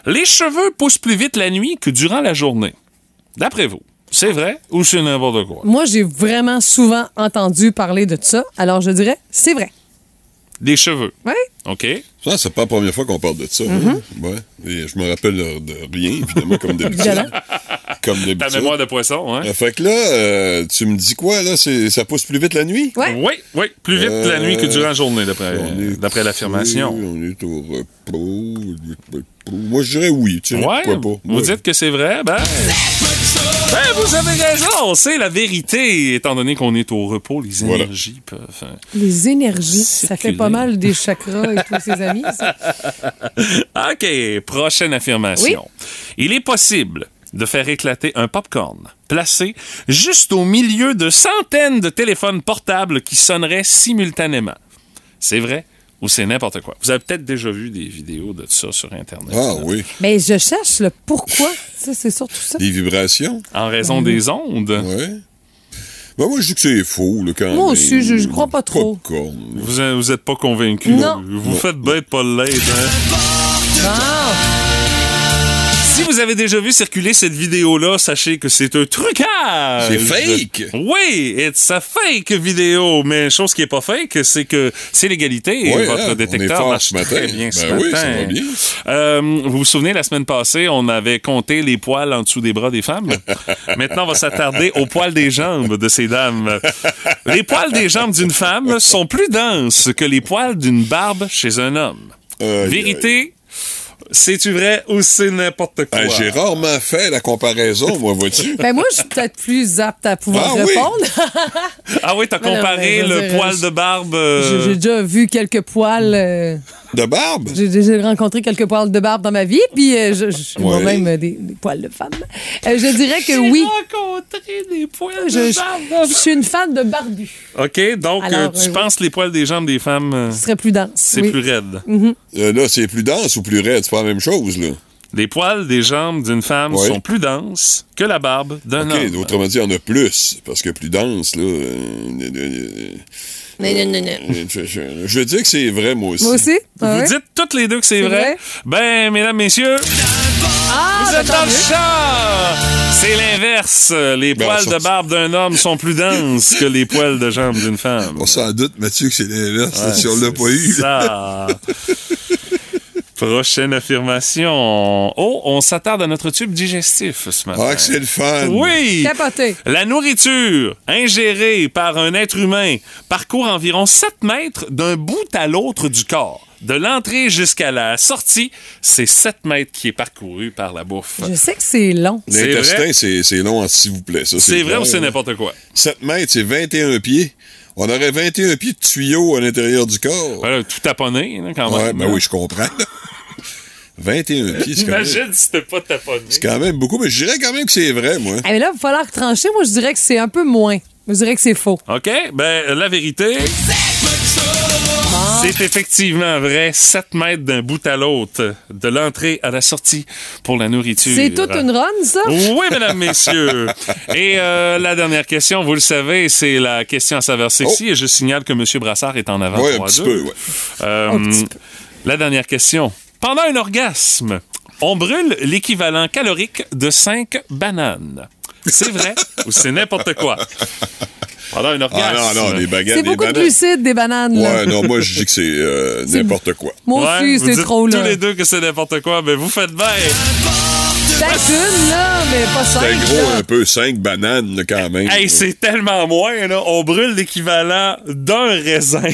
Les cheveux poussent plus vite la nuit que durant la journée. D'après vous, c'est vrai ou c'est n'importe quoi? Moi, j'ai vraiment souvent entendu parler de ça. Alors, je dirais, c'est vrai. Des cheveux. Oui. OK. Ça, c'est pas la première fois qu'on parle de ça. Hein? Ouais. Et je me rappelle de rien, évidemment, comme d'habitude. Comme Ta d'habitude. mémoire de poisson, hein? Euh, Fait que là, euh, tu me dis quoi, là? Ça pousse plus vite la nuit? Ouais. Oui, oui. Plus vite la nuit que durant la journée, d'après, l'affirmation. On est au repos. Moi, je dirais oui. Tu sais, Ouais, pourquoi pas? vous dites que c'est vrai, ben... Ben, vous avez raison, c'est la vérité, étant donné qu'on est au repos, les Voilà. énergies peuvent... hein. Les énergies, ça fait pas mal des chakras et tous ses amis, ça. OK, prochaine affirmation. Il est possible de faire éclater un popcorn placé juste au milieu de centaines de téléphones portables qui sonneraient simultanément. C'est vrai ou c'est n'importe quoi? Vous avez peut-être déjà vu des vidéos de ça sur Internet. Ah oui. Mais je cherche le pourquoi. Ça, c'est surtout ça. Les vibrations? En raison des ondes. Ouais. Ben, moi, je dis que c'est faux, là, quand Moi aussi, je- je crois pas trop. Popcorn. Vous, vous êtes pas convaincu. Non. Vous faites bête pas l'aide. Hein? Si vous avez déjà vu circuler cette vidéo-là, sachez que c'est un trucage. C'est fake. Oui, it's a fake vidéo. Mais chose qui est pas fake, c'est que c'est l'égalité et Ouais, votre hein, détecteur marche ce matin. très bien ce Ben oui, matin. ça va bien. Euh, vous vous souvenez, la semaine passée, on avait compté les poils en dessous des bras des femmes? Maintenant, on va s'attarder aux poils des jambes de ces dames. Les poils des jambes d'une femme sont plus denses que les poils d'une barbe chez un homme. Vérité, c'est-tu vrai ou c'est n'importe quoi? Ben, J'ai rarement fait la comparaison, moi, vois-tu? Ben moi, je suis peut-être plus apte à pouvoir Ah oui? répondre. Ah oui, t'as non, comparé veux le dire, poil je- de barbe... J'ai euh, j'ai déjà vu quelques poils. euh, De barbe? J'ai déjà rencontré quelques poils de barbe dans ma vie, puis euh, je, je- Ouais. moi-même euh, des, des poils de femme. Euh, je dirais que oui. rencontré des poils Je, je- je suis une fan de barbu. OK, donc Alors, euh, tu euh, penses que les poils des jambes des femmes, Ce serait plus dense. c'est oui. plus raide? Euh, là, c'est plus dense ou plus raide? C'est pas la même chose, là. Les poils des jambes d'une femme Ouais. sont plus denses que la barbe d'un OK, homme. autrement dit, il y en a plus. Parce que plus dense, là. euh, euh, euh, euh, je, je- je veux dire que c'est vrai, moi aussi. Moi aussi? Vous ouais? dites toutes les deux que c'est vrai? vrai? Ben, mesdames, messieurs, Ah, vous êtes tant dans le! C'est l'inverse. Les Ben, poils de barbe d'un homme sont plus denses que les poils de jambes d'une femme. On s'en doute, Mathieu, que c'est l'inverse, là, Ouais, si on l'a pas eu. Ça. Prochaine affirmation. Oh, on s'attarde à notre tube digestif ce matin. Ah, que c'est le fun. Oui! Capoté. La nourriture ingérée par un être humain parcourt environ 7 mètres d'un bout à l'autre du corps. De l'entrée jusqu'à la sortie, c'est 7 mètres qui est parcouru par la bouffe. Je sais que c'est long. L'intestin, c'est c'est long, s'il vous plaît. C'est vrai ou c'est là. n'importe quoi? 7 mètres, c'est 21 pieds. On aurait 21 pieds de tuyaux à l'intérieur du corps. Voilà, tout taponné, là, quand même. ouais, ben oui, je comprends. 21 pieds, c'est quand, même- Imagine si t'es pas taponné. c'est quand même beaucoup, mais je dirais quand même que c'est vrai, moi. Eh, mais là, il va falloir trancher. Moi, je dirais que c'est un peu moins. Je dirais que c'est faux. OK, ben la vérité, c'est effectivement vrai. 7 mètres d'un bout à l'autre, de l'entrée à la sortie pour la nourriture. C'est toute une run, ça? Oui, mesdames, messieurs. Et euh, la dernière question, vous le savez, c'est la question à saveur sexy. Et je signale que M. Brassard est en avant. Ouais, un 3 petit 2. peu, ouais. Euh, Un petit peu. La dernière question. Pendant un orgasme, on brûle l'équivalent calorique de 5 bananes. C'est vrai ou c'est n'importe quoi? Pendant un orgasme. Ah non, non, des baguettes, C'est beaucoup de bananes. glucides, des bananes. là. Ouais, non, moi, je dis que c'est euh, n'importe quoi. Moi aussi, c'est trop, là. tous les deux que c'est n'importe quoi, mais vous faites bien. Peut-être une, là, mais pas cinq. C'est gros là. un peu, 5 bananes, là, quand même. Hey, c'est tellement moins, là. On brûle l'équivalent d'un raisin.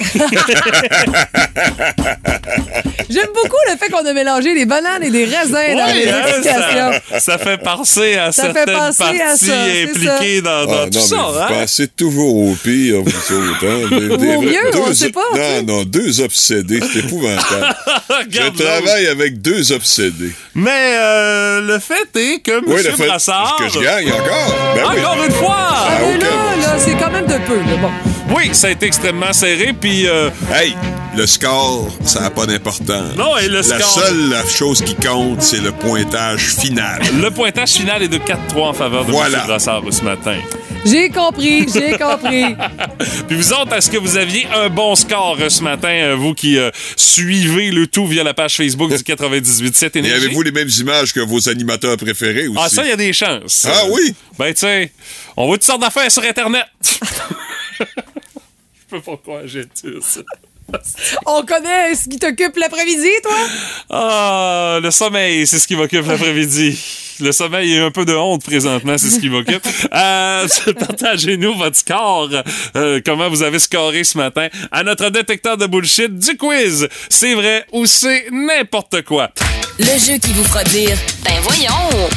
J'aime beaucoup le fait qu'on a mélangé des bananes et des raisins dans les Ouais, hein, explications. ça, ça fait penser à Ça fait certaines penser à parties ça, c'est impliquées dans, dans Ah, tout non, ça. mais vous hein? pensez toujours au pire, vous autres. Hein? Des- des Au mieux, on deux- sait pas. Non, non, deux obsédés, c'est épouvantable. je travaille avec deux obsédés. Mais euh, le fait est que M. Oui, Brassard... que je gagne encore. Ben oui. Encore une fois! Ah, mais ok. là, là, c'est quand même de peu, là. Bon. Oui, ça a été extrêmement serré, puis... euh, Hey, le score, ça n'a pas d'importance. Non, et le La score- seule chose qui compte, c'est le pointage final. le pointage final est de 4-3 en faveur de Voilà. M. Brassard ce matin. J'ai compris, j'ai compris. Puis vous autres, est-ce que vous aviez un bon score euh, ce matin, euh, vous qui euh, suivez le tout via la page Facebook du 98.7 Et Énergie? avez-vous les mêmes images que vos animateurs préférés aussi? Ah, ça, il y a des chances. Ah oui? Ben, tu sais, on voit toutes sortes d'affaires sur Internet. Peux pas croire, j'ai dit ça. On connaît ce qui t'occupe l'après-midi, toi? Ah, le sommeil, c'est ce qui m'occupe l'après-midi. Le sommeil et un peu de honte présentement, c'est ce qui m'occupe. Euh, Partagez-nous votre score. Euh, comment vous avez scoré ce matin à notre détecteur de bullshit du quiz? C'est vrai ou c'est n'importe quoi? Le jeu qui vous fera dire Ben voyons!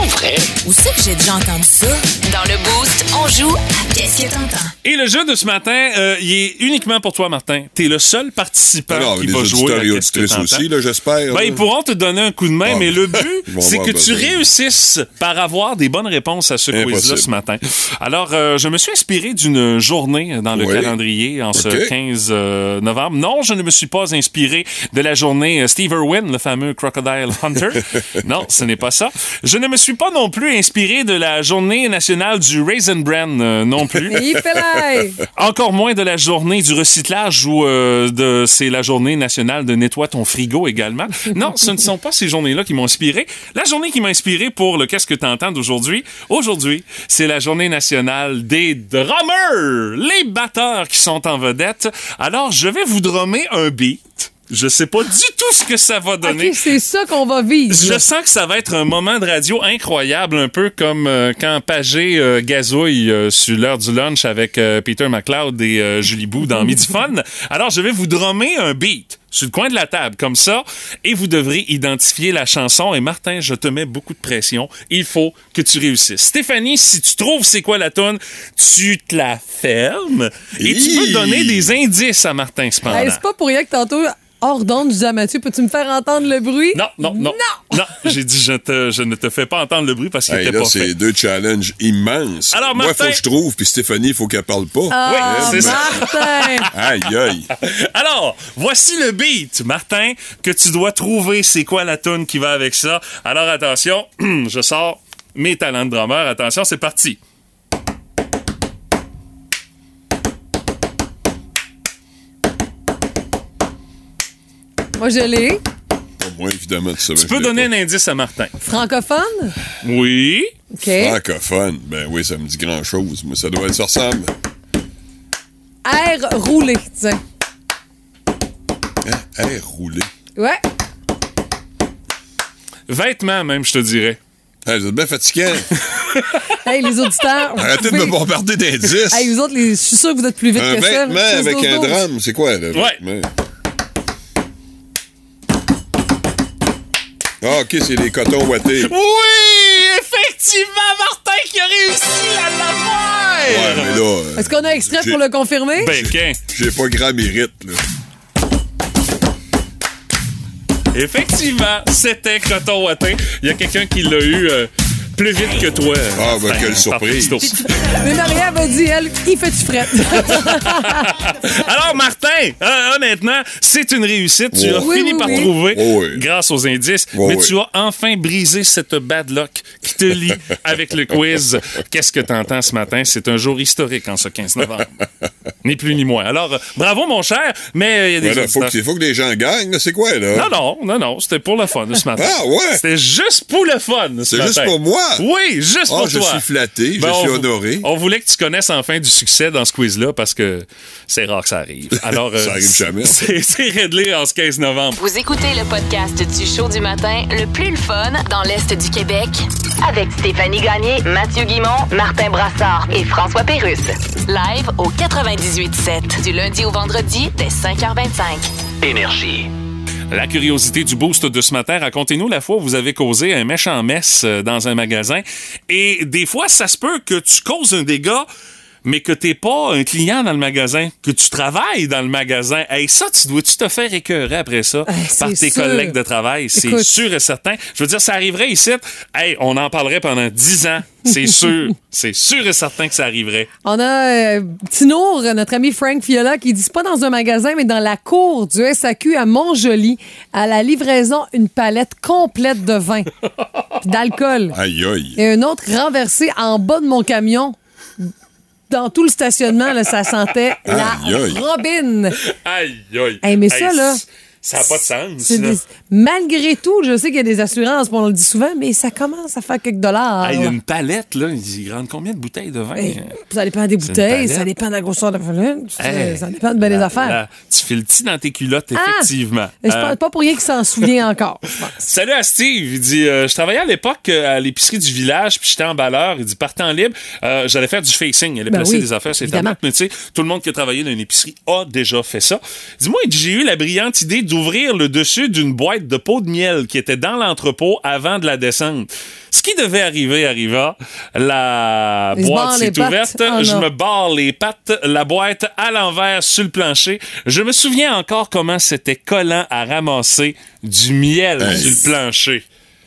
Pour vrai? Où c'est que j'ai déjà entendu ça? Dans le Boost, on joue à Qu'est-ce que t'entends? Et le jeu de ce matin, euh, il est uniquement pour toi, Martin. T'es le seul participant Alors, qui va jouer. auditeurs à et Qu'est-ce que aussi, là, j'espère. Ben, ils pourront te donner un coup de main, Ah, mais le but, ils vont c'est que tu réussisses par avoir des bonnes réponses à ce quiz-là ce matin. Alors, euh, je me suis inspiré d'une journée dans le Oui. calendrier en ce OK. 15 euh, novembre. Non, je ne me suis pas inspiré de la journée Steve Irwin, le fameux Crocodile Hunter. non, ce n'est pas ça. Je ne me suis pas non plus inspiré de la journée nationale du Raisin Bran euh, non plus. Encore moins de la journée du recyclage ou euh, de c'est la journée nationale de nettoie ton frigo également. Non, ce ne sont pas ces journées-là qui m'ont inspiré. La journée qui m'a inspiré pour le qu'est-ce que t'entends d'aujourd'hui, aujourd'hui, c'est la journée nationale des drummers, les batteurs qui sont en vedette. Alors, je vais vous drummer un beat. Je sais pas du tout ce que ça va donner. OK, c'est ça qu'on va vivre. Je sens que ça va être un moment de radio incroyable, un peu comme euh, quand Pagé euh, gazouille euh, sur l'heure du lunch avec euh, Peter McLeod et euh, Julie Bou dans Midi Fun. Alors, je vais vous drummer un beat sur le coin de la table, comme ça, et vous devrez identifier la chanson. Et Martin, je te mets beaucoup de pression. Il faut que tu réussisses. Stéphanie, si tu trouves c'est quoi la tonne, tu te la fermes et tu peux donner des indices à Martin cependant. Hey, c'est pas pour rien que tantôt, hors d'onde, je disais à Mathieu, peux-tu me faire entendre le bruit? Non, non, non. Non, j'ai dit je, te, je ne te fais pas entendre le bruit parce qu'il Hey, était là, pas fait. c'est deux challenges immenses. Alors, Moi, il faut Martin- que je trouve, puis Stéphanie, il faut qu'elle parle pas. Ah, Oui, c'est ça. Martin! Aïe, aïe. Alors, voici le beat, Martin, que tu dois trouver c'est quoi la tune qui va avec ça? Alors attention, je sors mes talents de drummer. Attention, c'est parti. Moi, je l'ai. Moins, évidemment, tu Tu peux donner un indice à Martin. Francophone? Oui. OK. Francophone. Ben oui, ça me dit grand-chose. Moi, ça doit être, ça ressemble. Air roulé, tiens. Hein? Air roulé. Ouais. Vêtements, même, je te dirais. Hey, vous êtes bien fatigant. Hey, les auditeurs. Arrêtez de me bombarder d'indices. Hey, vous autres, les... je suis sûr que vous êtes plus vite un que ça. vêtement là. avec 6, 12, un 12. drame, c'est quoi, là? Ouais. Ah, OK, c'est les cotons ouatés. Oui! Effectivement, Martin qui a réussi à l'avoir! Ouais, mais là, euh, Est-ce qu'on a extrait J'ai- pour le confirmer? Ben, qu'un. j'ai pas grand mérite, là. Effectivement, c'était Coton Wattin. Il y a quelqu'un qui l'a eu euh, plus vite que toi. Ah, ben, quelle surprise. Mais Marie-Ève a dit, elle, il fait du fret. Alors, Martin, euh, honnêtement, c'est une réussite. Tu as Oui, fini oui, par oui. trouver, grâce aux indices, mais tu as enfin brisé cette bad luck qui te lie avec le quiz. Qu'est-ce que t'entends ce matin? C'est un jour historique en ce 15 novembre. ni plus ni moins. Alors, euh, bravo, mon cher, mais euh, il y a des Voilà, faut, que, faut que les gens gagnent. C'est quoi, là? Non, non, non, non, c'était pour le fun ce matin. Ah, ouais? C'était juste pour le fun ce C'est juste pour moi? Oui, juste Ah, pour je toi. suis flatté, je Ben, suis on- honoré. On voulait que tu connaisses enfin du succès dans ce quiz-là parce que c'est rare que ça arrive. Alors, euh, Ça arrive jamais. C'est c'est réglé en ce 15 novembre. Vous écoutez le podcast du show du matin le plus le fun dans l'Est du Québec avec Stéphanie Gagné, Mathieu Guimont, Martin Brassard et François Pérusse. Live au 98.7 du lundi au vendredi dès 5h25. Énergie. La curiosité du boost de ce matin, racontez-nous la fois où vous avez causé un méchant mess euh, dans un magasin. Et des fois, ça se peut que tu causes un dégât, mais que t'es pas un client dans le magasin, que tu travailles dans le magasin. Hey, ça, tu dois-tu te faire écœurer après ça Hey, par tes sûr. collègues de travail? C'est sûr et certain. Je veux dire, ça arriverait ici. Hey, on en parlerait pendant 10 ans. C'est sûr. C'est sûr et certain que ça arriverait. On a euh, Tinour, notre ami Frank Fiola, qui dit c'est pas dans un magasin, mais dans la cour du SAQ à Montjoli, à la livraison, une palette complète de vin, puis d'alcool. Aïe, aïe. Et un autre renversé en bas de mon camion. Dans tout le stationnement, là, ça sentait la Aïe, aïe. robine. Aïe, aïe. Hey, mais ça, là, Ça n'a pas de sens. Des- Malgré tout, je sais qu'il y a des assurances, on le dit souvent, mais ça commence à faire quelques dollars. Hey, une palette, là, il rentre combien de bouteilles de vin? Hey, ça dépend des bouteilles, ça dépend de la grosseur de la palette, Hey, ça dépend de là, affaires. tu fais le petit dans tes culottes, Ah! effectivement. C'est Euh, pas, pas pour rien qu'il s'en souvient encore. je. Salut à Steve. Il dit euh, Je travaillais à l'époque euh, à l'épicerie du village, puis j'étais emballeur. Il dit Partant libre, euh, j'allais faire du facing. Il allait Ben placer oui, des affaires, c'est. Mais tu sais, tout le monde qui a travaillé dans une épicerie a déjà fait ça. Dis-moi, il j'ai eu la brillante idée d'ouvrir le dessus d'une boîte de pot de miel qui était dans l'entrepôt avant de la descendre. Ce qui devait arriver arriva. La Il boîte s'est ouverte. Oh je me barre les pattes. La boîte à l'envers sur le plancher. Je me souviens encore comment c'était collant à ramasser du miel Hey. sur le plancher.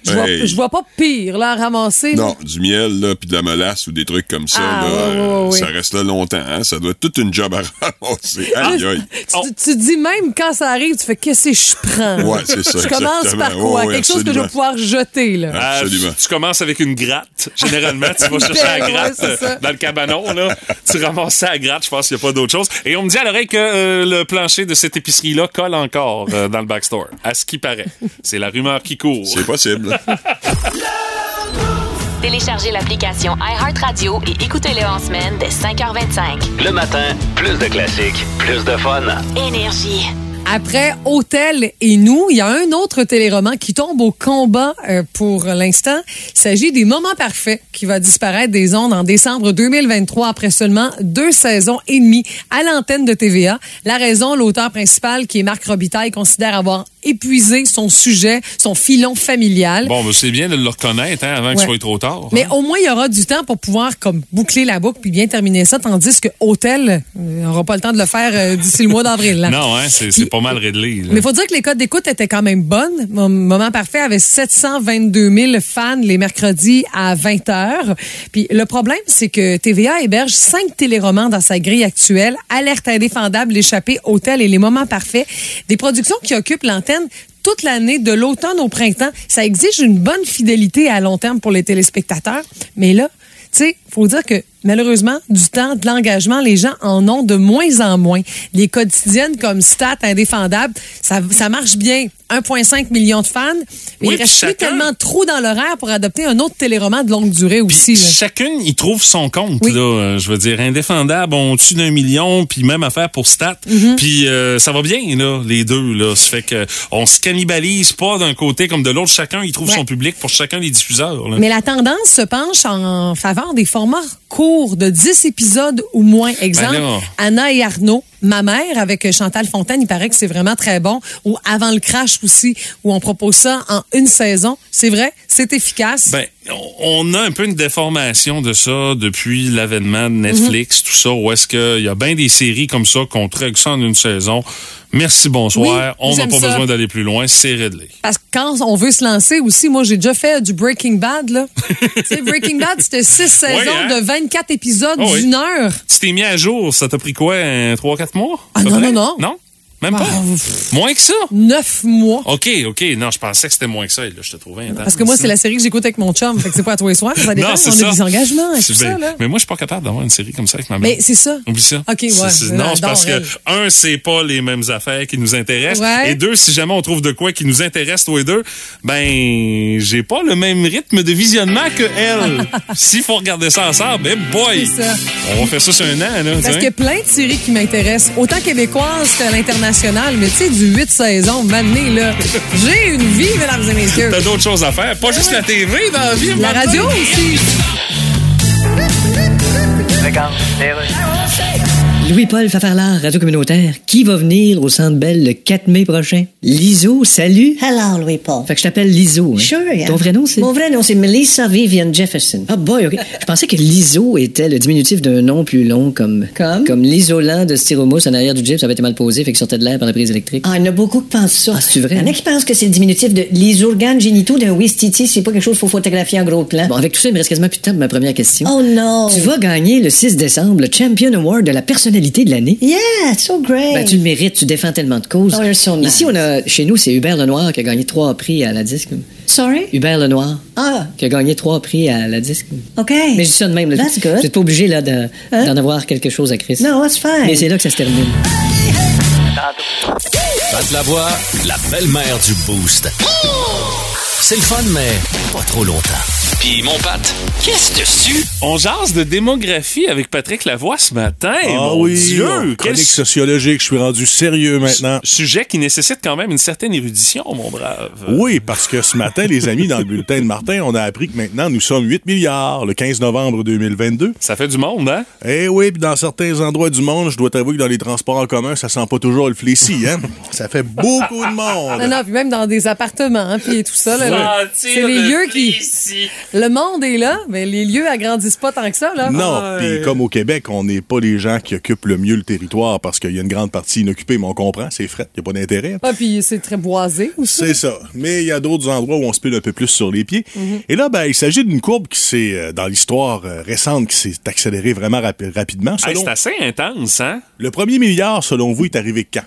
Je vois, Hey. je vois pas pire, là, à ramasser. Non, du miel, là, puis de la molasse ou des trucs comme ça, Ah, là, euh, ça reste là longtemps. Hein? Ça doit être toute une job à ramasser. Aïe, aïe. Tu, tu dis même quand ça arrive, tu fais qu'est-ce que je prends? Ouais, c'est ça, Je commence exactement. par quoi? Quelque chose que je vais pouvoir jeter, là. Euh, Absolument. tu commences avec une gratte. Généralement, tu vas chercher la Ouais, gratte euh, dans le cabanon. Là. Tu ramasses ça à gratte. Je pense qu'il n'y a pas d'autre chose. Et on me dit à l'oreille que euh, le plancher de cette épicerie-là colle encore euh, dans le backstore. À ce qui paraît. C'est la rumeur qui court. C'est possible. Téléchargez l'application iHeartRadio et écoutez-le en semaine dès 5h25. Le matin, plus de classiques, plus de fun. Énergie. Après Hôtel et nous, il y a un autre téléroman qui tombe au combat euh, pour l'instant. Il s'agit des Moments parfaits qui va disparaître des ondes en décembre 2023 après seulement deux saisons et demie à l'antenne de TVA. La raison, l'auteur principal, qui est Marc Robitaille, considère avoir épuisé son sujet, son filon familial. Bon, ben, c'est bien de le reconnaître hein, avant que ce Ouais. soit trop tard. Mais hein. au moins, il y aura du temps pour pouvoir comme boucler la boucle puis bien terminer ça, tandis que Hôtel, euh, on n'aura pas le temps de le faire euh, d'ici le mois d'avril. là. Non, hein, c'est c'est pas mal réglé. là. Mais il faut dire que les codes d'écoute étaient quand même bonnes. Mon Moment Parfait avait 722 000 fans les mercredis à 20 h. Puis le problème, c'est que TVA héberge cinq téléromans dans sa grille actuelle. Alerte indéfendable, l'échappée, Hôtel et les Moments Parfaits. Des productions qui occupent l'antenne toute l'année, de l'automne au printemps. Ça exige une bonne fidélité à long terme pour les téléspectateurs. Mais là, tu sais, faut dire que malheureusement, du temps, de l'engagement, les gens en ont de moins en moins. Les quotidiennes comme Stat, Indéfendable, ça, ça marche bien. 1,5 million de fans. Mais Oui, il reste puis plus chacun- tellement de trous dans l'horaire pour adopter un autre téléroman de longue durée aussi. là. Chacune, il trouve son compte, Oui. là. Euh, Je veux dire, indéfendable, on tue d'un million, puis même affaire pour Stat. Mm-hmm. Puis euh, ça va bien, là, les deux, là. Ça fait que on se cannibalise pas d'un côté comme de l'autre. Chacun, il trouve Ouais. son public pour chacun des diffuseurs. là. Mais la tendance se penche en faveur des formats courts de 10 épisodes ou moins. Exemple, Ben là. Anna et Arnaud, ma mère avec Chantal Fontaine, il paraît que c'est vraiment très bon. Ou Avant le crash aussi, où on propose ça en une saison. C'est vrai, c'est efficace. Ben, on a un peu une déformation de ça depuis l'avènement de Netflix, tout ça, où est-ce qu'il y a bien des séries comme ça qu'on traque ça en une saison. Merci, bonsoir. Oui, on n'a pas ça. besoin d'aller plus loin. C'est réglé. Parce que quand on veut se lancer aussi, moi, j'ai déjà fait du Breaking Bad, là. Breaking Bad, c'était six saisons hein? de 24 épisodes Oh, oui. d'une heure. Tu t'es mis à jour, ça t'a pris quoi, 3-4 mois? Ah, non, non, non. Non? Même pas? Ah, Moins que ça? Neuf mois. OK, OK. Non, je pensais que c'était moins que ça. et Là, je te trouvais intense. Parce que moi, c'est la série que j'écoute avec mon chum. Fait que c'est pas à toi et soir. Ça dépend. Non, on ça. a des engagements et tout ça, là. Mais moi, je suis pas capable d'avoir une série comme ça avec ma mère. Mais c'est ça. Oublie ça. OK, ouais. C'est- non, c'est parce que, un, c'est pas les mêmes affaires qui nous intéressent. Ouais. Et deux, si jamais on trouve de quoi qui nous intéresse, tous les deux, ben, j'ai pas le même rythme de visionnement que elle. S'il faut regarder ça ensemble, ben, boy! C'est ça. On va faire ça sur un an, là. Parce qu'il y a plein de séries qui m'intéressent, autant québécoises qu'à l'international. Mais tu sais, du 8 saisons, mané, là. J'ai une vie, mesdames et messieurs. T'as d'autres choses à faire. Pas juste la TV dans la vie. La radio aussi. Louis-Paul Fafarlard, Radio Communautaire. Qui va venir au Centre Bell le 4 mai prochain? Liso, salut. Hello, Louis-Paul. Fait que je t'appelle Liso. hein. Sure, yeah. Ton vrai nom, c'est? Mon vrai nom, c'est Melissa Vivian Jefferson. Ah boy, OK. Je pensais que l'ISO était le diminutif d'un nom plus long comme... Comme? Comme l'isolant de styromousse en arrière du Jeep, ça avait été mal posé, fait qu'il sortait de l'air par la prise électrique. Ah, il y en a beaucoup qui pensent ça. Ah, c'est vrai? Il y en a qui pensent que c'est le diminutif de les organes génitaux d'un Wistiti. C'est pas quelque chose qu'il faut photographier en gros plan. Bon, avec tout ça, il me reste quasiment plus de temps pour ma première question. Oh non. Tu vas gagner le 6 décembre le Champion Award de la personnalité de l'année. Yeah, so great. Ben, tu le mérites, tu défends tellement de causes. Oh, you're so nice. Ici, on a, chez nous, c'est Hubert Lenoir qui a gagné trois prix à la disque. Sorry? Hubert Lenoir, Ah, qui a gagné trois prix à la disque. OK. Mais je dis ça de même. Là. That's Tu good. n'es pas obligé là, de- Hein? d'en avoir quelque chose à Chris. No, it's fine. Mais c'est là que ça se termine. Pat la voix, la belle-mère du Boost. C'est le fun, mais pas trop longtemps. Puis mon Pat, qu'est-ce dessus? On jase de démographie avec Patrick Lavoie ce matin. Ah Mon oui, Dieu, quel chronique sociologique, je suis rendu sérieux maintenant. sujet qui nécessite quand même une certaine érudition, mon brave. Oui, parce que ce matin, les amis, dans le bulletin de Martin, on a appris que maintenant, nous sommes 8 milliards le 15 novembre 2022. Ça fait du monde, hein? Eh oui, puis dans certains endroits du monde, je dois t'avouer que dans les transports en commun, ça sent pas toujours le fléci, hein? ça fait beaucoup de monde. Non, non, puis même dans des appartements, hein, puis tout ça. Là, là. c'est les lieux qui. Le monde est là, mais les lieux agrandissent pas tant que ça. Là. Non, puis comme au Québec, on n'est pas les gens qui occupent le mieux le territoire parce qu'il y a une grande partie inoccupée, mais on comprend, c'est fret, il n'y a pas d'intérêt. Ah, puis c'est très boisé aussi. C'est ça. Mais il y a d'autres endroits où on se pile un peu plus sur les pieds. Et là, ben, il s'agit d'une courbe qui s'est, euh, dans l'histoire euh, récente, qui s'est accélérée vraiment rapi- rapidement. Hey, c'est assez intense, hein? Le premier milliard, selon vous, est arrivé quand?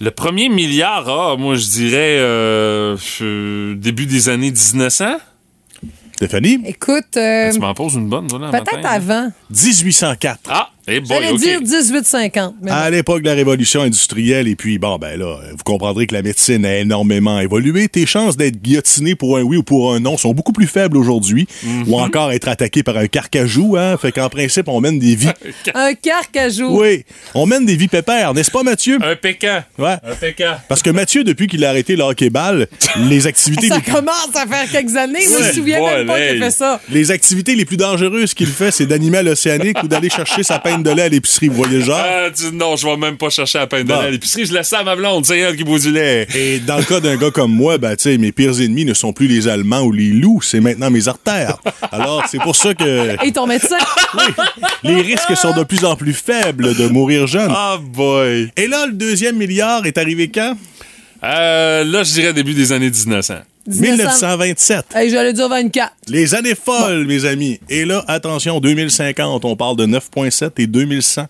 Le premier milliard, ah, moi, je dirais euh, début des années 1900. Stéphanie? Écoute, euh, Tu m'en poses une bonne, peut-être avant. 1804. Ah, eh boy, J'allais OK. dire 1850. Mais À l'époque de la révolution industrielle, et puis, bon, ben là, vous comprendrez que la médecine a énormément évolué. Tes chances d'être guillotiné pour un oui ou pour un non sont beaucoup plus faibles aujourd'hui, Mhm. ou encore être attaqué par un carcajou, hein. Fait qu'en principe, on mène des vies. Un carcajou. oui, on mène des vies pépères, n'est-ce pas, Mathieu? Un pécan. Ouais. Un pécan. Parce que Mathieu, depuis qu'il a arrêté le hockey-ball, les activités Ça les commence à faire quelques années. Je me Ouais. souviens même pas qu'il fait ça. Les activités les plus dangereuses qu'il fait, c'est d'animer à l'océanique ou d'aller chercher sa de lait à l'épicerie. Vous voyez genre? Ah, tu- non, je vais même pas chercher à peine de Bon. lait à l'épicerie. Je laisse ça à ma blonde. C'est elle qui boit du lait. Et dans le cas d'un gars comme moi, ben, tu sais, mes pires ennemis ne sont plus les Allemands ou les loups, c'est maintenant mes artères. Alors, c'est pour ça que Et ton médecin? les risques sont de plus en plus faibles de mourir jeune. Ah, boy. Et là, le deuxième milliard est arrivé quand? Euh, là, je dirais début des années 1900. 1927. Hey, J'allais dire 24. Les années folles, mes amis. Et là, attention, 2050, on parle de 9,7 et 2100.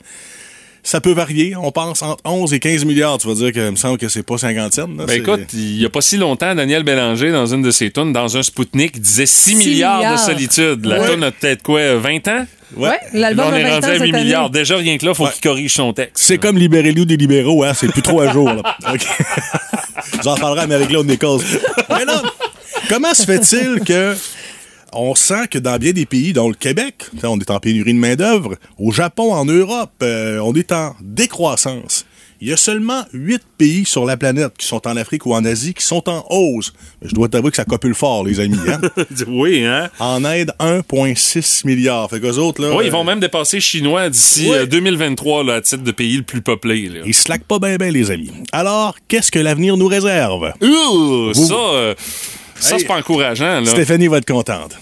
Ça peut varier. On pense entre 11 et 15 milliards. Tu vas dire que il me semble que c'est pas 50 cents. là. Ben écoute, il y a pas si longtemps, Daniel Bélanger, dans une de ses tunes, dans un Spoutnik, disait 6 Six milliards, milliards. de solitude. La Ouais. tune a peut-être quoi, 20 ans? Ouais. Ouais, l'album on a est 20 ans rendu à cette 8 année. milliards. Déjà, rien que là, faut qu'il corrige son texte. C'est comme libérez-nous des libéraux, hein? C'est plus trop à jour, là. OK. J'en parlerai à Marie-Claude Nichols. Mais là, comment se fait-il que on sent que dans bien des pays, dont le Québec, on est en pénurie de main-d'œuvre, au Japon, en Europe, euh, on est en décroissance? Il y a seulement huit pays sur la planète qui sont en Afrique ou en Asie qui sont en hausse. Je dois t'avouer que ça copule fort, les amis. Hein? oui, hein? En aide, 1,6 milliard. Fait qu'eux autres, là. Oui, ils euh, vont même dépasser Chinois d'ici Ouais. euh, 2023, là, à titre de pays le plus peuplé. Là. Ils slackent pas bien, bien, les amis. Alors, qu'est-ce que l'avenir nous réserve? Ouh, Vous- ça, euh, ça Hey. c'est pas encourageant. Là. Stéphanie va être contente.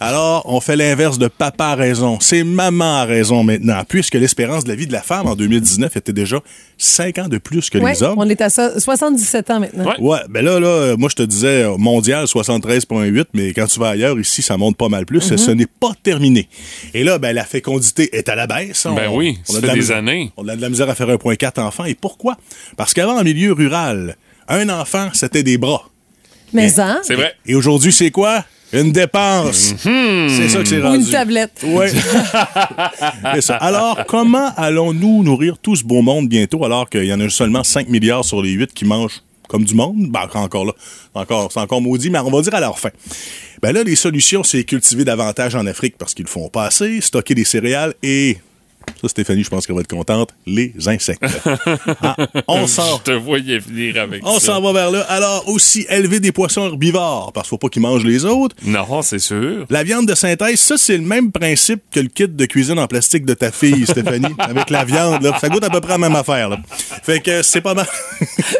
Alors, on fait l'inverse de papa a raison. C'est maman a raison maintenant, puisque l'espérance de la vie de la femme en 2019 était déjà 5 ans de plus que Ouais, les hommes. on est à ça- 77 ans maintenant. Ouais, ben là, là, moi, je te disais mondial 73,8, mais quand tu vas ailleurs, ici, ça monte pas mal plus. Mhm. Ce n'est pas terminé. Et là, ben, la fécondité est à la baisse. Ben oui, ça a fait de la des misère- années. On a de la misère à faire 1,4 enfants. Et pourquoi? Parce qu'avant, en milieu rural, un enfant, c'était des bras. Mais hein? C'est vrai. Et aujourd'hui, c'est quoi? Une dépense. C'est ça que c'est Ou rendu. une tablette. C'est ça. Alors, comment allons-nous nourrir tout ce beau monde bientôt alors qu'il y en a seulement 5 milliards sur les 8 qui mangent comme du monde? Ben, encore là. C'est encore, c'est encore maudit, mais on va dire à leur fin. Ben là, les solutions, c'est cultiver davantage en Afrique parce qu'ils le font pas assez, stocker des céréales et... Ça, Stéphanie, je pense qu'elle va être contente. Les insectes. Ah, on s'en Je te voyais venir avec on ça. s'en va vers là. Alors, aussi, élever des poissons herbivores, parce qu'il faut pas qu'ils mangent les autres. Non, c'est sûr. La viande de synthèse, ça, c'est le même principe que le kit de cuisine en plastique de ta fille, Stéphanie, avec la viande. Là. Ça goûte à peu près la même affaire. Là. Fait que c'est pas mal.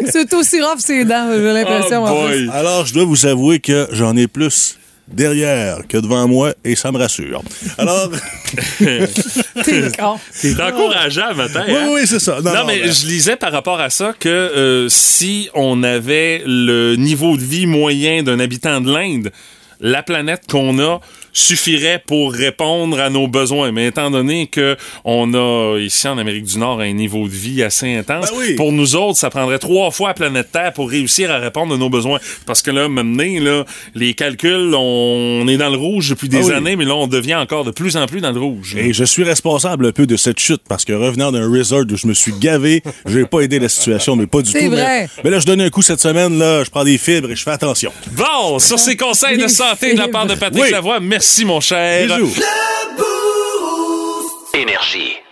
C'est aussi rough ses dents, j'ai l'impression. Oh. Alors, je dois vous avouer que j'en ai plus derrière que devant moi et ça me rassure. Alors, T'es con. C'est encourageant, matin. oui, hein? oui, c'est ça. Non, non, mais ben, je lisais par rapport à ça que euh, si on avait le niveau de vie moyen d'un habitant de l'Inde, la planète qu'on a suffirait pour répondre à nos besoins. Mais étant donné que on a ici en Amérique du Nord un niveau de vie assez intense, Ben oui. pour nous autres, ça prendrait trois fois la planète Terre pour réussir à répondre à nos besoins. Parce que là, maintenant, là, les calculs, on est dans le rouge depuis des Ah oui. années, mais là, on devient encore de plus en plus dans le rouge. Et je suis responsable un peu de cette chute parce que revenant d'un resort où je me suis gavé, j'ai pas aidé la situation, mais pas du tout. Mais- vrai. Mais, là, je donne un coup cette semaine, là, je prends des fibres et je fais attention. Bon, sur ces conseils de santé de la part de Patrick Oui. Lavoie, merci mon cher. Bisous. Énergie.